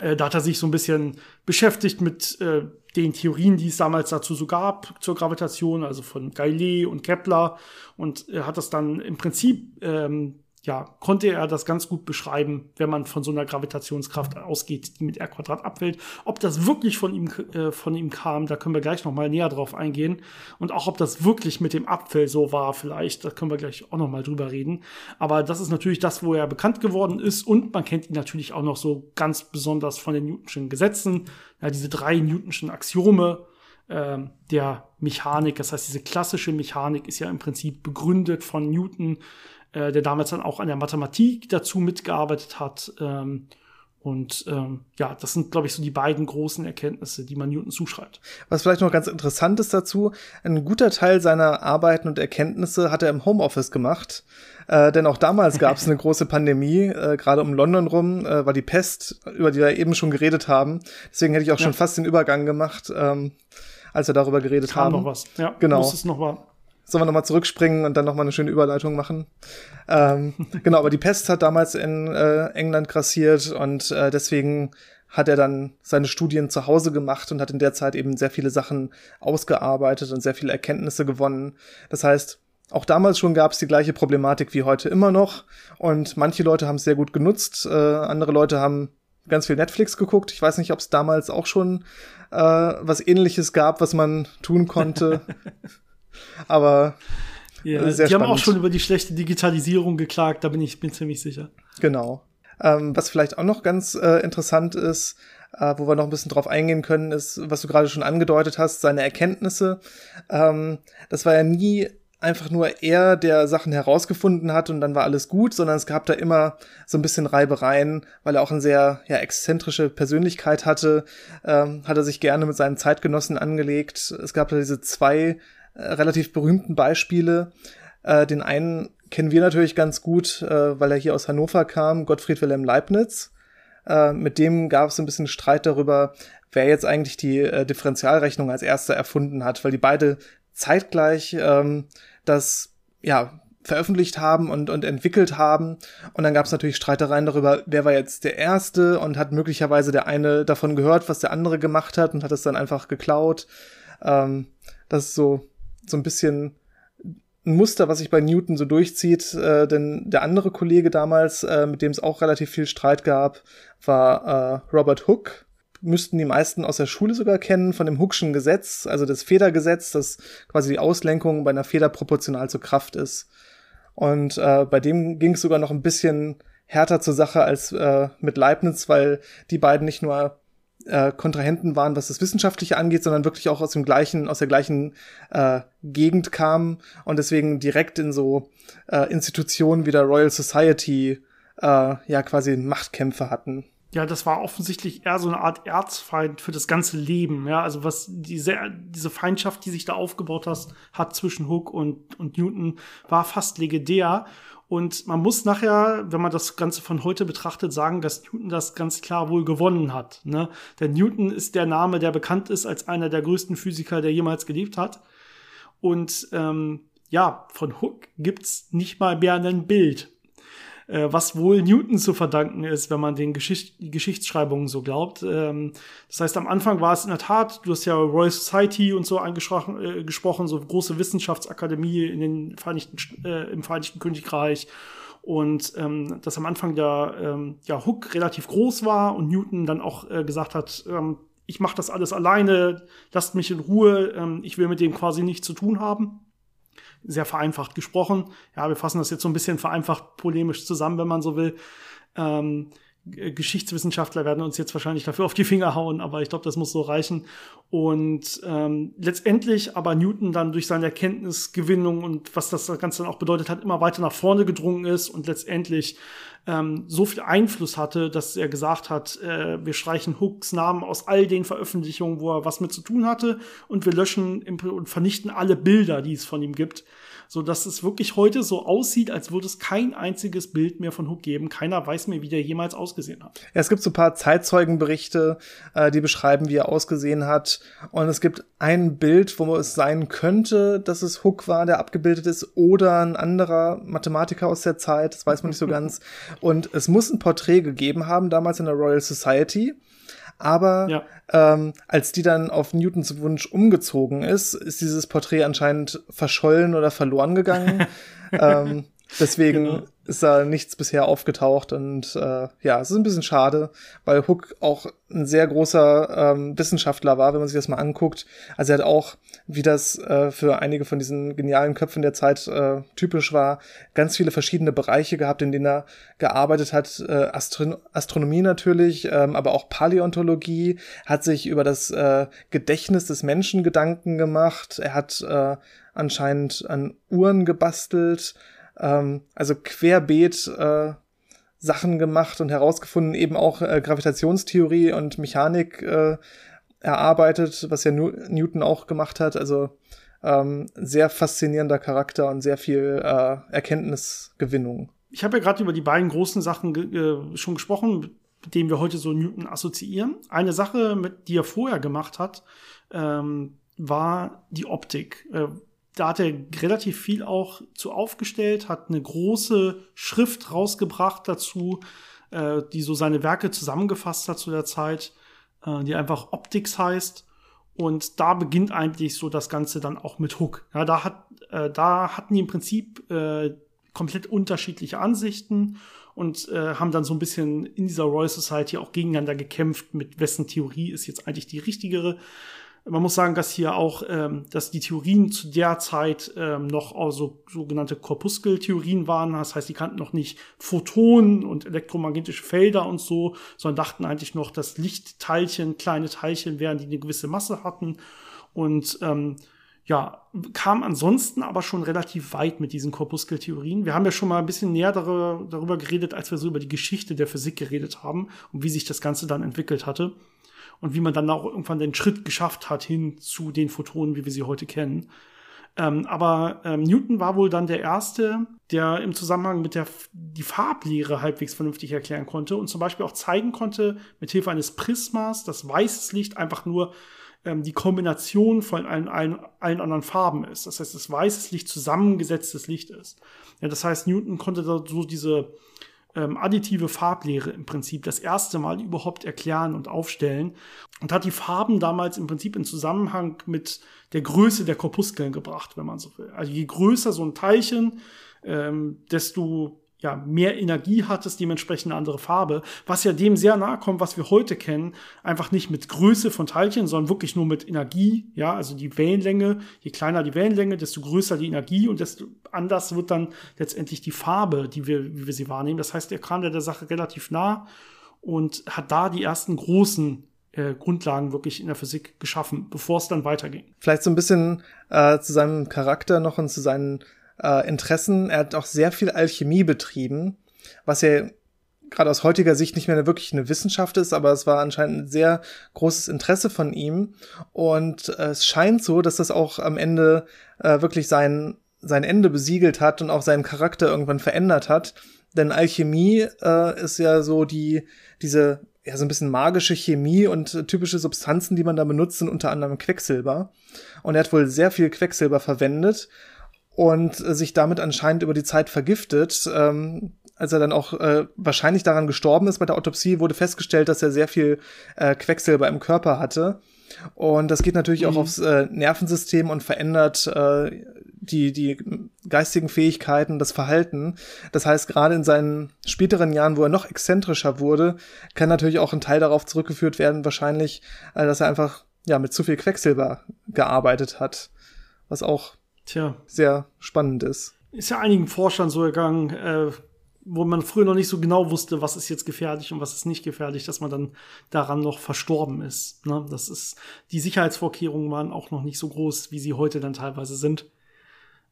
Äh, da hat er sich so ein bisschen beschäftigt mit äh, den Theorien, die es damals dazu so gab, zur Gravitation, also von Galilei und Kepler. Und er hat das dann im Prinzip ähm, ja, konnte er das ganz gut beschreiben, wenn man von so einer Gravitationskraft ausgeht, die mit R Quadrat abfällt. Ob das wirklich von ihm, äh, von ihm kam, da können wir gleich noch mal näher drauf eingehen. Und auch, ob das wirklich mit dem Abfall so war, vielleicht, da können wir gleich auch noch mal drüber reden. Aber das ist natürlich das, wo er bekannt geworden ist. Und man kennt ihn natürlich auch noch so ganz besonders von den Newtonschen Gesetzen. Ja, diese drei Newtonschen Axiome äh, der Mechanik. Das heißt, diese klassische Mechanik ist ja im Prinzip begründet von Newton äh, der damals dann auch an der Mathematik dazu mitgearbeitet hat. Ähm, Und ähm, ja, das sind, glaube ich, so die beiden großen Erkenntnisse, die man Newton zuschreibt. Was vielleicht noch ganz interessant ist dazu, ein guter Teil seiner Arbeiten und Erkenntnisse hat er im Homeoffice gemacht. Äh, denn auch damals gab es eine große Pandemie, äh, gerade um London rum, äh, war die Pest, über die wir eben schon geredet haben. Deswegen hätte ich auch ja. schon fast den Übergang gemacht, ähm, als wir darüber geredet Kam haben. noch was, ja. Genau. Muss es noch mal Sollen wir nochmal zurückspringen und dann nochmal eine schöne Überleitung machen? Ähm, genau, aber die Pest hat damals in äh, England grassiert und äh, deswegen hat er dann seine Studien zu Hause gemacht und hat in der Zeit eben sehr viele Sachen ausgearbeitet und sehr viele Erkenntnisse gewonnen. Das heißt, auch damals schon gab es die gleiche Problematik wie heute immer noch und manche Leute haben es sehr gut genutzt, äh, andere Leute haben ganz viel Netflix geguckt. Ich weiß nicht, ob es damals auch schon äh, was ähnliches gab, was man tun konnte. Aber ja, sehr die spannend. haben auch schon über die schlechte Digitalisierung geklagt, da bin ich bin ziemlich sicher. Genau. Ähm, was vielleicht auch noch ganz äh, interessant ist, äh, wo wir noch ein bisschen drauf eingehen können, ist, was du gerade schon angedeutet hast, seine Erkenntnisse. Ähm, das war ja nie einfach nur er, der Sachen herausgefunden hat und dann war alles gut, sondern es gab da immer so ein bisschen Reibereien, weil er auch eine sehr ja, exzentrische Persönlichkeit hatte, ähm, hat er sich gerne mit seinen Zeitgenossen angelegt. Es gab da diese zwei äh, relativ berühmten Beispiele. Äh, den einen kennen wir natürlich ganz gut, äh, weil er hier aus Hannover kam, Gottfried Wilhelm Leibniz. Äh, mit dem gab es ein bisschen Streit darüber, wer jetzt eigentlich die äh, Differentialrechnung als erster erfunden hat, weil die beide zeitgleich ähm, das ja veröffentlicht haben und, und entwickelt haben. Und dann gab es natürlich Streitereien darüber, wer war jetzt der Erste und hat möglicherweise der eine davon gehört, was der andere gemacht hat und hat es dann einfach geklaut. Ähm, das ist so so ein bisschen ein Muster, was sich bei Newton so durchzieht, äh, denn der andere Kollege damals, äh, mit dem es auch relativ viel Streit gab, war äh, Robert Hooke. Müssten die meisten aus der Schule sogar kennen, von dem Hookschen Gesetz, also das Federgesetz, das quasi die Auslenkung bei einer Feder proportional zur Kraft ist. Und äh, bei dem ging es sogar noch ein bisschen härter zur Sache als äh, mit Leibniz, weil die beiden nicht nur äh, Kontrahenten waren, was das Wissenschaftliche angeht, sondern wirklich auch aus dem gleichen, aus der gleichen äh, Gegend kamen und deswegen direkt in so äh, Institutionen wie der Royal Society äh, ja quasi Machtkämpfe hatten. Ja, das war offensichtlich eher so eine Art Erzfeind für das ganze Leben. Ja, also was diese, diese Feindschaft, die sich da aufgebaut hat, hat zwischen Hook und, und Newton, war fast legendär. Und man muss nachher, wenn man das Ganze von heute betrachtet, sagen, dass Newton das ganz klar wohl gewonnen hat. Ne? Denn Newton ist der Name, der bekannt ist als einer der größten Physiker, der jemals gelebt hat. Und ähm, ja, von Hook gibt's nicht mal mehr ein Bild äh, was wohl Newton zu verdanken ist, wenn man den Geschicht Geschichtsschreibungen so glaubt. Ähm, das heißt, am Anfang war es in der Tat, du hast ja Royal Society und so angesprochen, äh, gesprochen, so große Wissenschaftsakademie in den Vereinigten, äh, im Vereinigten Königreich und ähm, dass am Anfang der ähm, ja, Hook relativ groß war und Newton dann auch äh, gesagt hat, ähm, ich mache das alles alleine, lasst mich in Ruhe, ähm, ich will mit dem quasi nichts zu tun haben sehr vereinfacht gesprochen. Ja, wir fassen das jetzt so ein bisschen vereinfacht polemisch zusammen, wenn man so will. Ähm, Geschichtswissenschaftler werden uns jetzt wahrscheinlich dafür auf die Finger hauen, aber ich glaube, das muss so reichen. Und ähm, letztendlich aber Newton dann durch seine Erkenntnisgewinnung und was das Ganze dann auch bedeutet hat, immer weiter nach vorne gedrungen ist und letztendlich ähm, so viel Einfluss hatte, dass er gesagt hat, äh, wir streichen Hooks Namen aus all den Veröffentlichungen, wo er was mit zu tun hatte und wir löschen und vernichten alle Bilder, die es von ihm gibt so dass es wirklich heute so aussieht, als würde es kein einziges Bild mehr von Hook geben. Keiner weiß mehr, wie der jemals ausgesehen hat. Ja, es gibt so ein paar Zeitzeugenberichte, äh, die beschreiben, wie er ausgesehen hat. Und es gibt ein Bild, wo es sein könnte, dass es Hook war, der abgebildet ist, oder ein anderer Mathematiker aus der Zeit. Das weiß man nicht so ganz. Und es muss ein Porträt gegeben haben, damals in der Royal Society. Aber ja. ähm, als die dann auf Newtons Wunsch umgezogen ist, ist dieses Porträt anscheinend verschollen oder verloren gegangen. ähm, deswegen genau ist da nichts bisher aufgetaucht und äh, ja, es ist ein bisschen schade, weil Hook auch ein sehr großer ähm, Wissenschaftler war, wenn man sich das mal anguckt. Also er hat auch, wie das äh, für einige von diesen genialen Köpfen der Zeit äh, typisch war, ganz viele verschiedene Bereiche gehabt, in denen er gearbeitet hat. Äh, Astro Astronomie natürlich, ähm, aber auch Paläontologie, hat sich über das äh, Gedächtnis des Menschen Gedanken gemacht. Er hat äh, anscheinend an Uhren gebastelt ähm, also querbeet äh, Sachen gemacht und herausgefunden, eben auch äh, Gravitationstheorie und Mechanik äh, erarbeitet, was ja Newton auch gemacht hat. Also ähm, sehr faszinierender Charakter und sehr viel äh, Erkenntnisgewinnung. Ich habe ja gerade über die beiden großen Sachen äh, schon gesprochen, mit denen wir heute so Newton assoziieren. Eine Sache, mit, die er vorher gemacht hat, ähm, war die Optik. Da hat er relativ viel auch zu aufgestellt, hat eine große Schrift rausgebracht dazu, äh, die so seine Werke zusammengefasst hat zu der Zeit, äh, die einfach Optics heißt. Und da beginnt eigentlich so das Ganze dann auch mit Hook. Ja, da, hat, äh, da hatten die im Prinzip äh, komplett unterschiedliche Ansichten und äh, haben dann so ein bisschen in dieser Royal Society auch gegeneinander gekämpft, mit wessen Theorie ist jetzt eigentlich die richtigere man muss sagen, dass hier auch, ähm, dass die Theorien zu der Zeit ähm, noch also sogenannte Korpuskeltheorien waren. Das heißt, die kannten noch nicht Photonen und elektromagnetische Felder und so, sondern dachten eigentlich noch, dass Lichtteilchen kleine Teilchen wären, die eine gewisse Masse hatten. Und ähm, ja, kam ansonsten aber schon relativ weit mit diesen Korpuskeltheorien. Wir haben ja schon mal ein bisschen näher darüber, darüber geredet, als wir so über die Geschichte der Physik geredet haben und wie sich das Ganze dann entwickelt hatte und wie man dann auch irgendwann den Schritt geschafft hat hin zu den Photonen, wie wir sie heute kennen. Ähm, aber ähm, Newton war wohl dann der Erste, der im Zusammenhang mit der die Farblehre halbwegs vernünftig erklären konnte und zum Beispiel auch zeigen konnte, mit Hilfe eines Prismas, dass weißes Licht einfach nur ähm, die Kombination von allen, allen, allen anderen Farben ist. Das heißt, das weißes Licht zusammengesetztes Licht ist. Ja, das heißt, Newton konnte da so diese ähm, additive Farblehre im Prinzip das erste Mal überhaupt erklären und aufstellen und hat die Farben damals im Prinzip in Zusammenhang mit der Größe der Korpuskeln gebracht, wenn man so will. Also je größer so ein Teilchen, ähm, desto ja, mehr Energie hat es dementsprechend eine andere Farbe, was ja dem sehr nahe kommt, was wir heute kennen, einfach nicht mit Größe von Teilchen, sondern wirklich nur mit Energie, ja, also die Wellenlänge, je kleiner die Wellenlänge, desto größer die Energie und desto anders wird dann letztendlich die Farbe, die wir, wie wir sie wahrnehmen. Das heißt, er kam der Sache relativ nah und hat da die ersten großen äh, Grundlagen wirklich in der Physik geschaffen, bevor es dann weiterging. Vielleicht so ein bisschen äh, zu seinem Charakter noch und zu seinen äh, Interessen. Er hat auch sehr viel Alchemie betrieben, was ja gerade aus heutiger Sicht nicht mehr wirklich eine Wissenschaft ist, aber es war anscheinend ein sehr großes Interesse von ihm. Und äh, es scheint so, dass das auch am Ende äh, wirklich sein, sein Ende besiegelt hat und auch seinen Charakter irgendwann verändert hat. Denn Alchemie äh, ist ja so die, diese, ja, so ein bisschen magische Chemie und typische Substanzen, die man da benutzt, sind unter anderem Quecksilber. Und er hat wohl sehr viel Quecksilber verwendet und äh, sich damit anscheinend über die Zeit vergiftet. Ähm, als er dann auch äh, wahrscheinlich daran gestorben ist bei der Autopsie, wurde festgestellt, dass er sehr viel äh, Quecksilber im Körper hatte. Und das geht natürlich mhm. auch aufs äh, Nervensystem und verändert äh, die, die geistigen Fähigkeiten, das Verhalten. Das heißt, gerade in seinen späteren Jahren, wo er noch exzentrischer wurde, kann natürlich auch ein Teil darauf zurückgeführt werden, wahrscheinlich, äh, dass er einfach ja mit zu viel Quecksilber gearbeitet hat. Was auch Tja. sehr spannend ist. Ist ja einigen Forschern so gegangen, äh, wo man früher noch nicht so genau wusste, was ist jetzt gefährlich und was ist nicht gefährlich, dass man dann daran noch verstorben ist. Ne? Das ist, die Sicherheitsvorkehrungen waren auch noch nicht so groß, wie sie heute dann teilweise sind.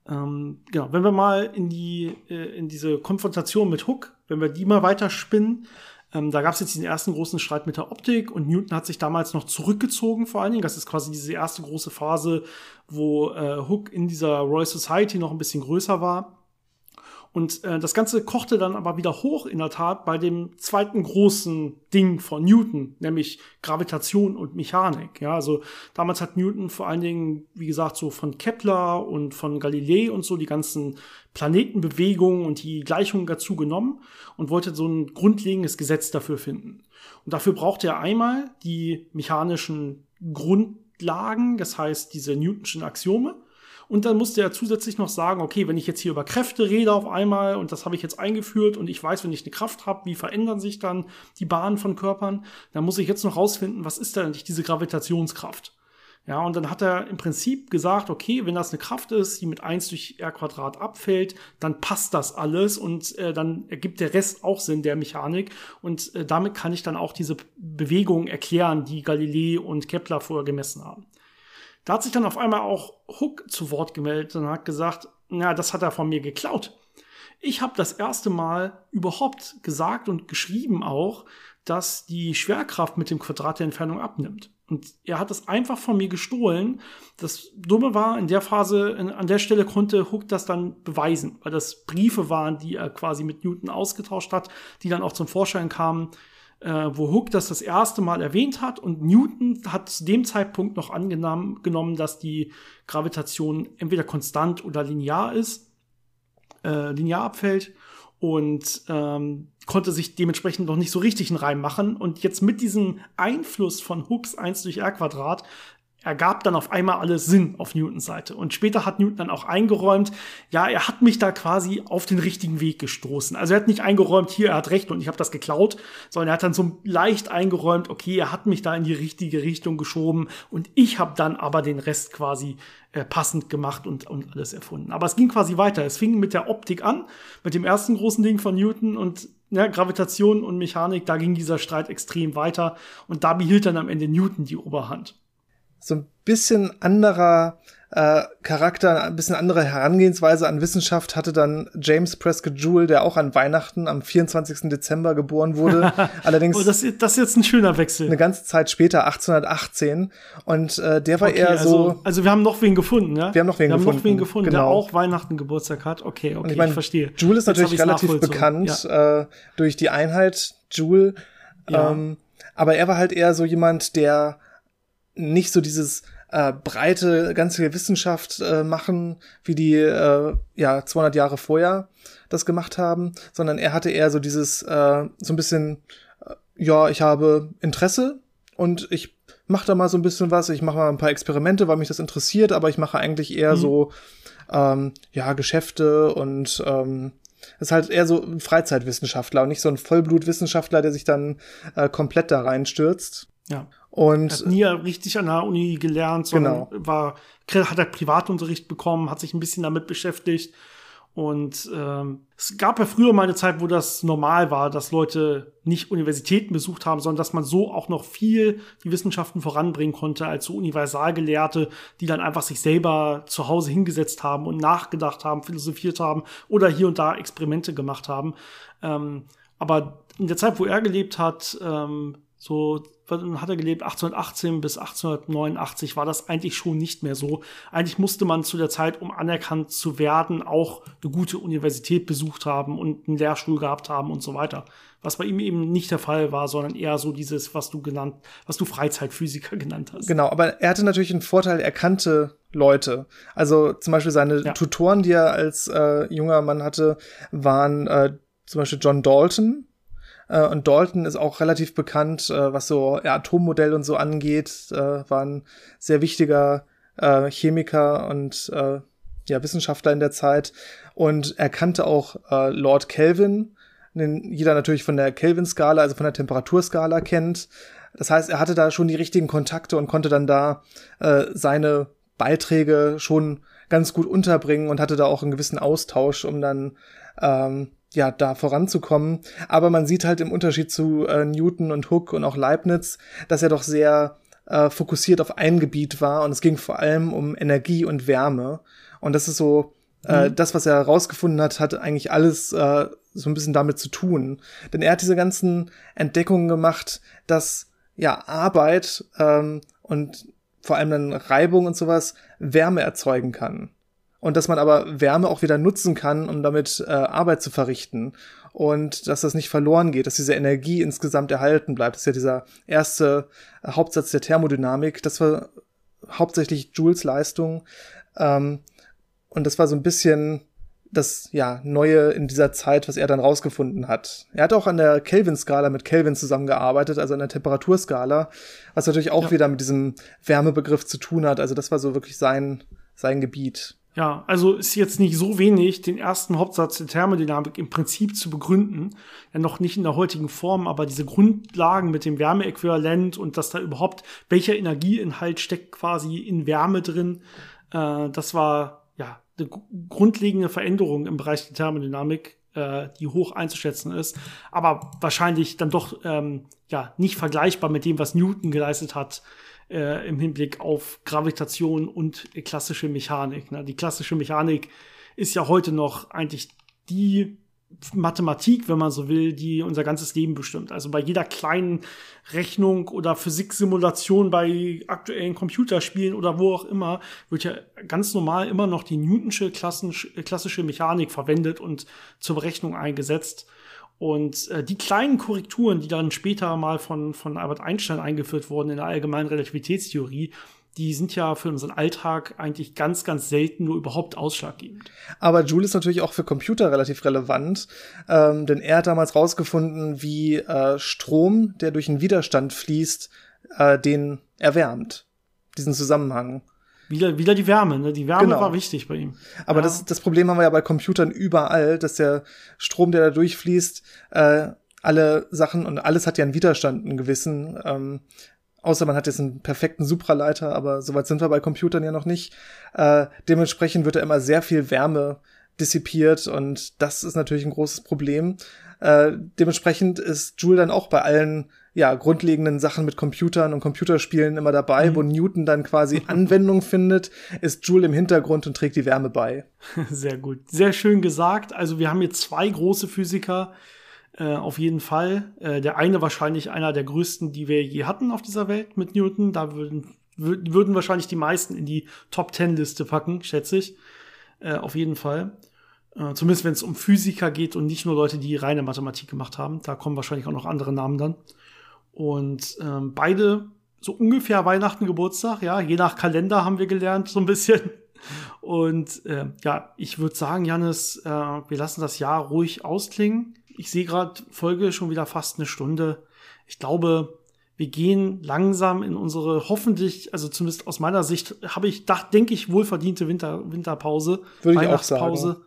Ähm, genau, wenn wir mal in die, äh, in diese Konfrontation mit Hook, wenn wir die mal weiterspinnen, ähm, da gab es jetzt den ersten großen Streit mit der Optik und Newton hat sich damals noch zurückgezogen vor allen Dingen. Das ist quasi diese erste große Phase, wo äh, Hook in dieser Royal Society noch ein bisschen größer war. Und äh, das Ganze kochte dann aber wieder hoch in der Tat bei dem zweiten großen Ding von Newton, nämlich Gravitation und Mechanik. Ja, also damals hat Newton vor allen Dingen, wie gesagt, so von Kepler und von Galilei und so die ganzen Planetenbewegungen und die Gleichungen dazu genommen und wollte so ein grundlegendes Gesetz dafür finden. Und dafür brauchte er einmal die mechanischen Grundlagen, das heißt diese Newtonschen Axiome und dann musste er zusätzlich noch sagen, okay, wenn ich jetzt hier über Kräfte rede auf einmal und das habe ich jetzt eingeführt und ich weiß, wenn ich eine Kraft habe, wie verändern sich dann die Bahnen von Körpern, dann muss ich jetzt noch rausfinden, was ist denn eigentlich diese Gravitationskraft? Ja, und dann hat er im Prinzip gesagt, okay, wenn das eine Kraft ist, die mit 1 durch r Quadrat abfällt, dann passt das alles und äh, dann ergibt der Rest auch Sinn der Mechanik und äh, damit kann ich dann auch diese Bewegungen erklären, die Galilei und Kepler vorher gemessen haben. Da hat sich dann auf einmal auch Hook zu Wort gemeldet und hat gesagt, na, das hat er von mir geklaut. Ich habe das erste Mal überhaupt gesagt und geschrieben auch, dass die Schwerkraft mit dem Quadrat der Entfernung abnimmt. Und er hat es einfach von mir gestohlen. Das Dumme war, in der Phase, an der Stelle konnte Hook das dann beweisen, weil das Briefe waren, die er quasi mit Newton ausgetauscht hat, die dann auch zum Vorschein kamen, äh, wo Hook das das erste Mal erwähnt hat. Und Newton hat zu dem Zeitpunkt noch angenommen, dass die Gravitation entweder konstant oder linear ist, äh, linear abfällt und ähm, konnte sich dementsprechend noch nicht so richtig einen Reim machen. Und jetzt mit diesem Einfluss von Hooks 1 durch R Quadrat ergab dann auf einmal alles Sinn auf Newtons Seite. Und später hat Newton dann auch eingeräumt, ja, er hat mich da quasi auf den richtigen Weg gestoßen. Also er hat nicht eingeräumt, hier, er hat recht und ich habe das geklaut, sondern er hat dann so leicht eingeräumt, okay, er hat mich da in die richtige Richtung geschoben und ich habe dann aber den Rest quasi äh, passend gemacht und, und alles erfunden. Aber es ging quasi weiter. Es fing mit der Optik an, mit dem ersten großen Ding von Newton und ja, Gravitation und Mechanik, da ging dieser Streit extrem weiter und da behielt dann am Ende Newton die Oberhand so ein bisschen anderer äh, Charakter, ein bisschen andere Herangehensweise an Wissenschaft hatte dann James Prescott Joule, der auch an Weihnachten am 24. Dezember geboren wurde. Allerdings. oh, das, das ist jetzt ein schöner Wechsel. Eine ganze Zeit später, 1818. Und äh, der war okay, eher also, so. Also wir haben noch wen gefunden, ja? Wir haben noch wen wir gefunden. Wir haben noch wen gefunden, genau. der auch Weihnachten Geburtstag hat. Okay, okay, ich, mein, ich verstehe. Joule ist jetzt natürlich relativ bekannt ja. äh, durch die Einheit Joule. Ja. Ähm, aber er war halt eher so jemand, der nicht so dieses äh, breite, ganze Wissenschaft äh, machen, wie die äh, ja 200 Jahre vorher das gemacht haben, sondern er hatte eher so dieses äh, so ein bisschen äh, ja, ich habe Interesse und ich mache da mal so ein bisschen was, ich mache mal ein paar Experimente, weil mich das interessiert, aber ich mache eigentlich eher mhm. so ähm, ja Geschäfte und ähm, ist halt eher so ein Freizeitwissenschaftler und nicht so ein Vollblutwissenschaftler, der sich dann äh, komplett da reinstürzt. Ja. Und hat nie richtig an der Uni gelernt, sondern genau. war, hat er Privatunterricht bekommen, hat sich ein bisschen damit beschäftigt. Und ähm, es gab ja früher mal eine Zeit, wo das normal war, dass Leute nicht Universitäten besucht haben, sondern dass man so auch noch viel die Wissenschaften voranbringen konnte als so Universalgelehrte, die dann einfach sich selber zu Hause hingesetzt haben und nachgedacht haben, philosophiert haben oder hier und da Experimente gemacht haben. Ähm, aber in der Zeit, wo er gelebt hat, ähm, so hat er gelebt 1818 bis 1889 war das eigentlich schon nicht mehr so. Eigentlich musste man zu der Zeit, um anerkannt zu werden, auch eine gute Universität besucht haben und einen Lehrstuhl gehabt haben und so weiter. Was bei ihm eben nicht der Fall war, sondern eher so dieses, was du genannt, was du Freizeitphysiker genannt hast. Genau, aber er hatte natürlich einen Vorteil, er kannte Leute. Also zum Beispiel seine ja. Tutoren, die er als äh, junger Mann hatte, waren äh, zum Beispiel John Dalton, äh, und Dalton ist auch relativ bekannt, äh, was so ja, Atommodell und so angeht. Äh, war ein sehr wichtiger äh, Chemiker und äh, ja, Wissenschaftler in der Zeit. Und er kannte auch äh, Lord Kelvin, den jeder natürlich von der Kelvin-Skala, also von der Temperaturskala kennt. Das heißt, er hatte da schon die richtigen Kontakte und konnte dann da äh, seine Beiträge schon ganz gut unterbringen und hatte da auch einen gewissen Austausch, um dann ähm, ja, da voranzukommen. Aber man sieht halt im Unterschied zu äh, Newton und Hooke und auch Leibniz, dass er doch sehr äh, fokussiert auf ein Gebiet war und es ging vor allem um Energie und Wärme. Und das ist so, äh, mhm. das, was er herausgefunden hat, hat eigentlich alles äh, so ein bisschen damit zu tun. Denn er hat diese ganzen Entdeckungen gemacht, dass ja Arbeit ähm, und vor allem dann Reibung und sowas Wärme erzeugen kann und dass man aber Wärme auch wieder nutzen kann, um damit äh, Arbeit zu verrichten und dass das nicht verloren geht, dass diese Energie insgesamt erhalten bleibt. Das ist ja dieser erste äh, Hauptsatz der Thermodynamik. Das war hauptsächlich Joules Leistung ähm, und das war so ein bisschen das ja Neue in dieser Zeit, was er dann rausgefunden hat. Er hat auch an der Kelvin-Skala mit Kelvin zusammengearbeitet, also an der Temperaturskala, was natürlich auch ja. wieder mit diesem Wärmebegriff zu tun hat. Also das war so wirklich sein sein Gebiet. Ja, also ist jetzt nicht so wenig, den ersten Hauptsatz der Thermodynamik im Prinzip zu begründen. Ja, noch nicht in der heutigen Form, aber diese Grundlagen mit dem Wärmeäquivalent und dass da überhaupt welcher Energieinhalt steckt quasi in Wärme drin, äh, das war ja eine grundlegende Veränderung im Bereich der Thermodynamik, äh, die hoch einzuschätzen ist, aber wahrscheinlich dann doch ähm, ja nicht vergleichbar mit dem, was Newton geleistet hat äh, im Hinblick auf Gravitation und klassische Mechanik. Ne? Die klassische Mechanik ist ja heute noch eigentlich die Mathematik, wenn man so will, die unser ganzes Leben bestimmt. Also bei jeder kleinen Rechnung oder Physiksimulation bei aktuellen Computerspielen oder wo auch immer wird ja ganz normal immer noch die Newtonsche klassische Mechanik verwendet und zur Berechnung eingesetzt. Und äh, die kleinen Korrekturen, die dann später mal von, von Albert Einstein eingeführt wurden in der allgemeinen Relativitätstheorie, die sind ja für unseren Alltag eigentlich ganz, ganz selten nur überhaupt ausschlaggebend. Aber Joule ist natürlich auch für Computer relativ relevant, ähm, denn er hat damals rausgefunden, wie äh, Strom, der durch einen Widerstand fließt, äh, den erwärmt. Diesen Zusammenhang. Wieder, wieder die Wärme, ne? Die Wärme genau. war wichtig bei ihm. Aber ja. das, das Problem haben wir ja bei Computern überall, dass der Strom, der da durchfließt, äh, alle Sachen und alles hat ja einen Widerstand, einen gewissen. Ähm, außer man hat jetzt einen perfekten Supraleiter, aber soweit sind wir bei Computern ja noch nicht. Äh, dementsprechend wird da immer sehr viel Wärme dissipiert und das ist natürlich ein großes Problem. Äh, dementsprechend ist Joule dann auch bei allen ja, grundlegenden Sachen mit Computern und Computerspielen immer dabei, mhm. wo Newton dann quasi Anwendung findet, ist Joule im Hintergrund und trägt die Wärme bei. Sehr gut. Sehr schön gesagt. Also wir haben hier zwei große Physiker, äh, auf jeden Fall. Äh, der eine wahrscheinlich einer der größten, die wir je hatten auf dieser Welt mit Newton. Da würden, würden wahrscheinlich die meisten in die Top Ten Liste packen, schätze ich. Äh, auf jeden Fall. Äh, zumindest wenn es um Physiker geht und nicht nur Leute, die reine Mathematik gemacht haben. Da kommen wahrscheinlich auch noch andere Namen dann. Und ähm, beide so ungefähr Weihnachten, Geburtstag, ja, je nach Kalender haben wir gelernt, so ein bisschen. Und äh, ja, ich würde sagen, Janis, äh, wir lassen das Jahr ruhig ausklingen. Ich sehe gerade Folge schon wieder fast eine Stunde. Ich glaube, wir gehen langsam in unsere hoffentlich, also zumindest aus meiner Sicht, habe ich, denke ich, wohlverdiente Winter, Winterpause, Würde Weihnachtspause. Ich auch sagen.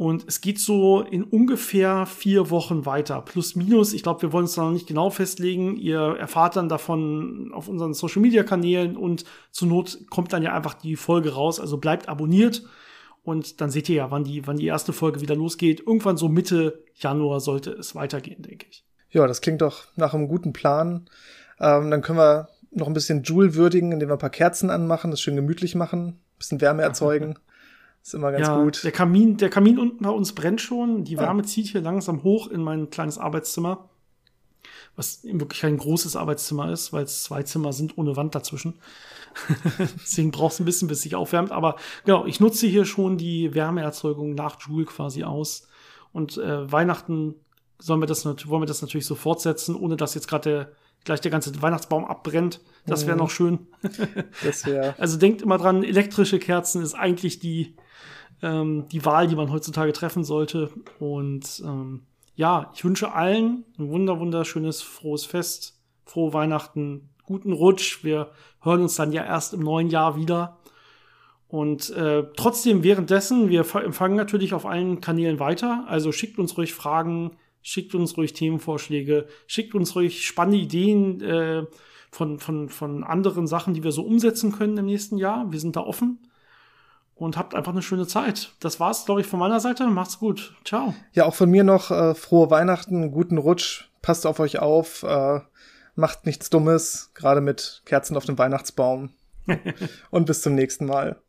Und es geht so in ungefähr vier Wochen weiter. Plus, minus. Ich glaube, wir wollen es noch nicht genau festlegen. Ihr erfahrt dann davon auf unseren Social Media Kanälen und zur Not kommt dann ja einfach die Folge raus. Also bleibt abonniert. Und dann seht ihr ja, wann die, wann die erste Folge wieder losgeht. Irgendwann so Mitte Januar sollte es weitergehen, denke ich. Ja, das klingt doch nach einem guten Plan. Ähm, dann können wir noch ein bisschen Joule würdigen, indem wir ein paar Kerzen anmachen, das schön gemütlich machen, ein bisschen Wärme erzeugen. Ist immer ganz ja, gut. Der Kamin, der Kamin unten bei uns brennt schon. Die Wärme ja. zieht hier langsam hoch in mein kleines Arbeitszimmer. Was wirklich kein großes Arbeitszimmer ist, weil es zwei Zimmer sind ohne Wand dazwischen. Deswegen braucht es ein bisschen, bis sich aufwärmt. Aber genau, ich nutze hier schon die Wärmeerzeugung nach Joule quasi aus. Und äh, Weihnachten sollen wir das, wollen wir das natürlich so fortsetzen, ohne dass jetzt gerade der gleich der ganze Weihnachtsbaum abbrennt. Das wäre mhm. noch schön. das wäre. Also denkt immer dran, elektrische Kerzen ist eigentlich die ähm, die Wahl, die man heutzutage treffen sollte. Und ähm, ja, ich wünsche allen ein wunder, wunderschönes, frohes Fest, frohe Weihnachten, guten Rutsch. Wir hören uns dann ja erst im neuen Jahr wieder. Und äh, trotzdem währenddessen, wir empfangen natürlich auf allen Kanälen weiter. Also schickt uns ruhig Fragen, schickt uns ruhig Themenvorschläge, schickt uns ruhig spannende Ideen äh, von, von, von anderen Sachen, die wir so umsetzen können im nächsten Jahr. Wir sind da offen und habt einfach eine schöne Zeit. Das war's, glaube ich, von meiner Seite. Macht's gut. Ciao. Ja, auch von mir noch äh, frohe Weihnachten, guten Rutsch, passt auf euch auf, äh, macht nichts Dummes, gerade mit Kerzen auf dem Weihnachtsbaum. und bis zum nächsten Mal.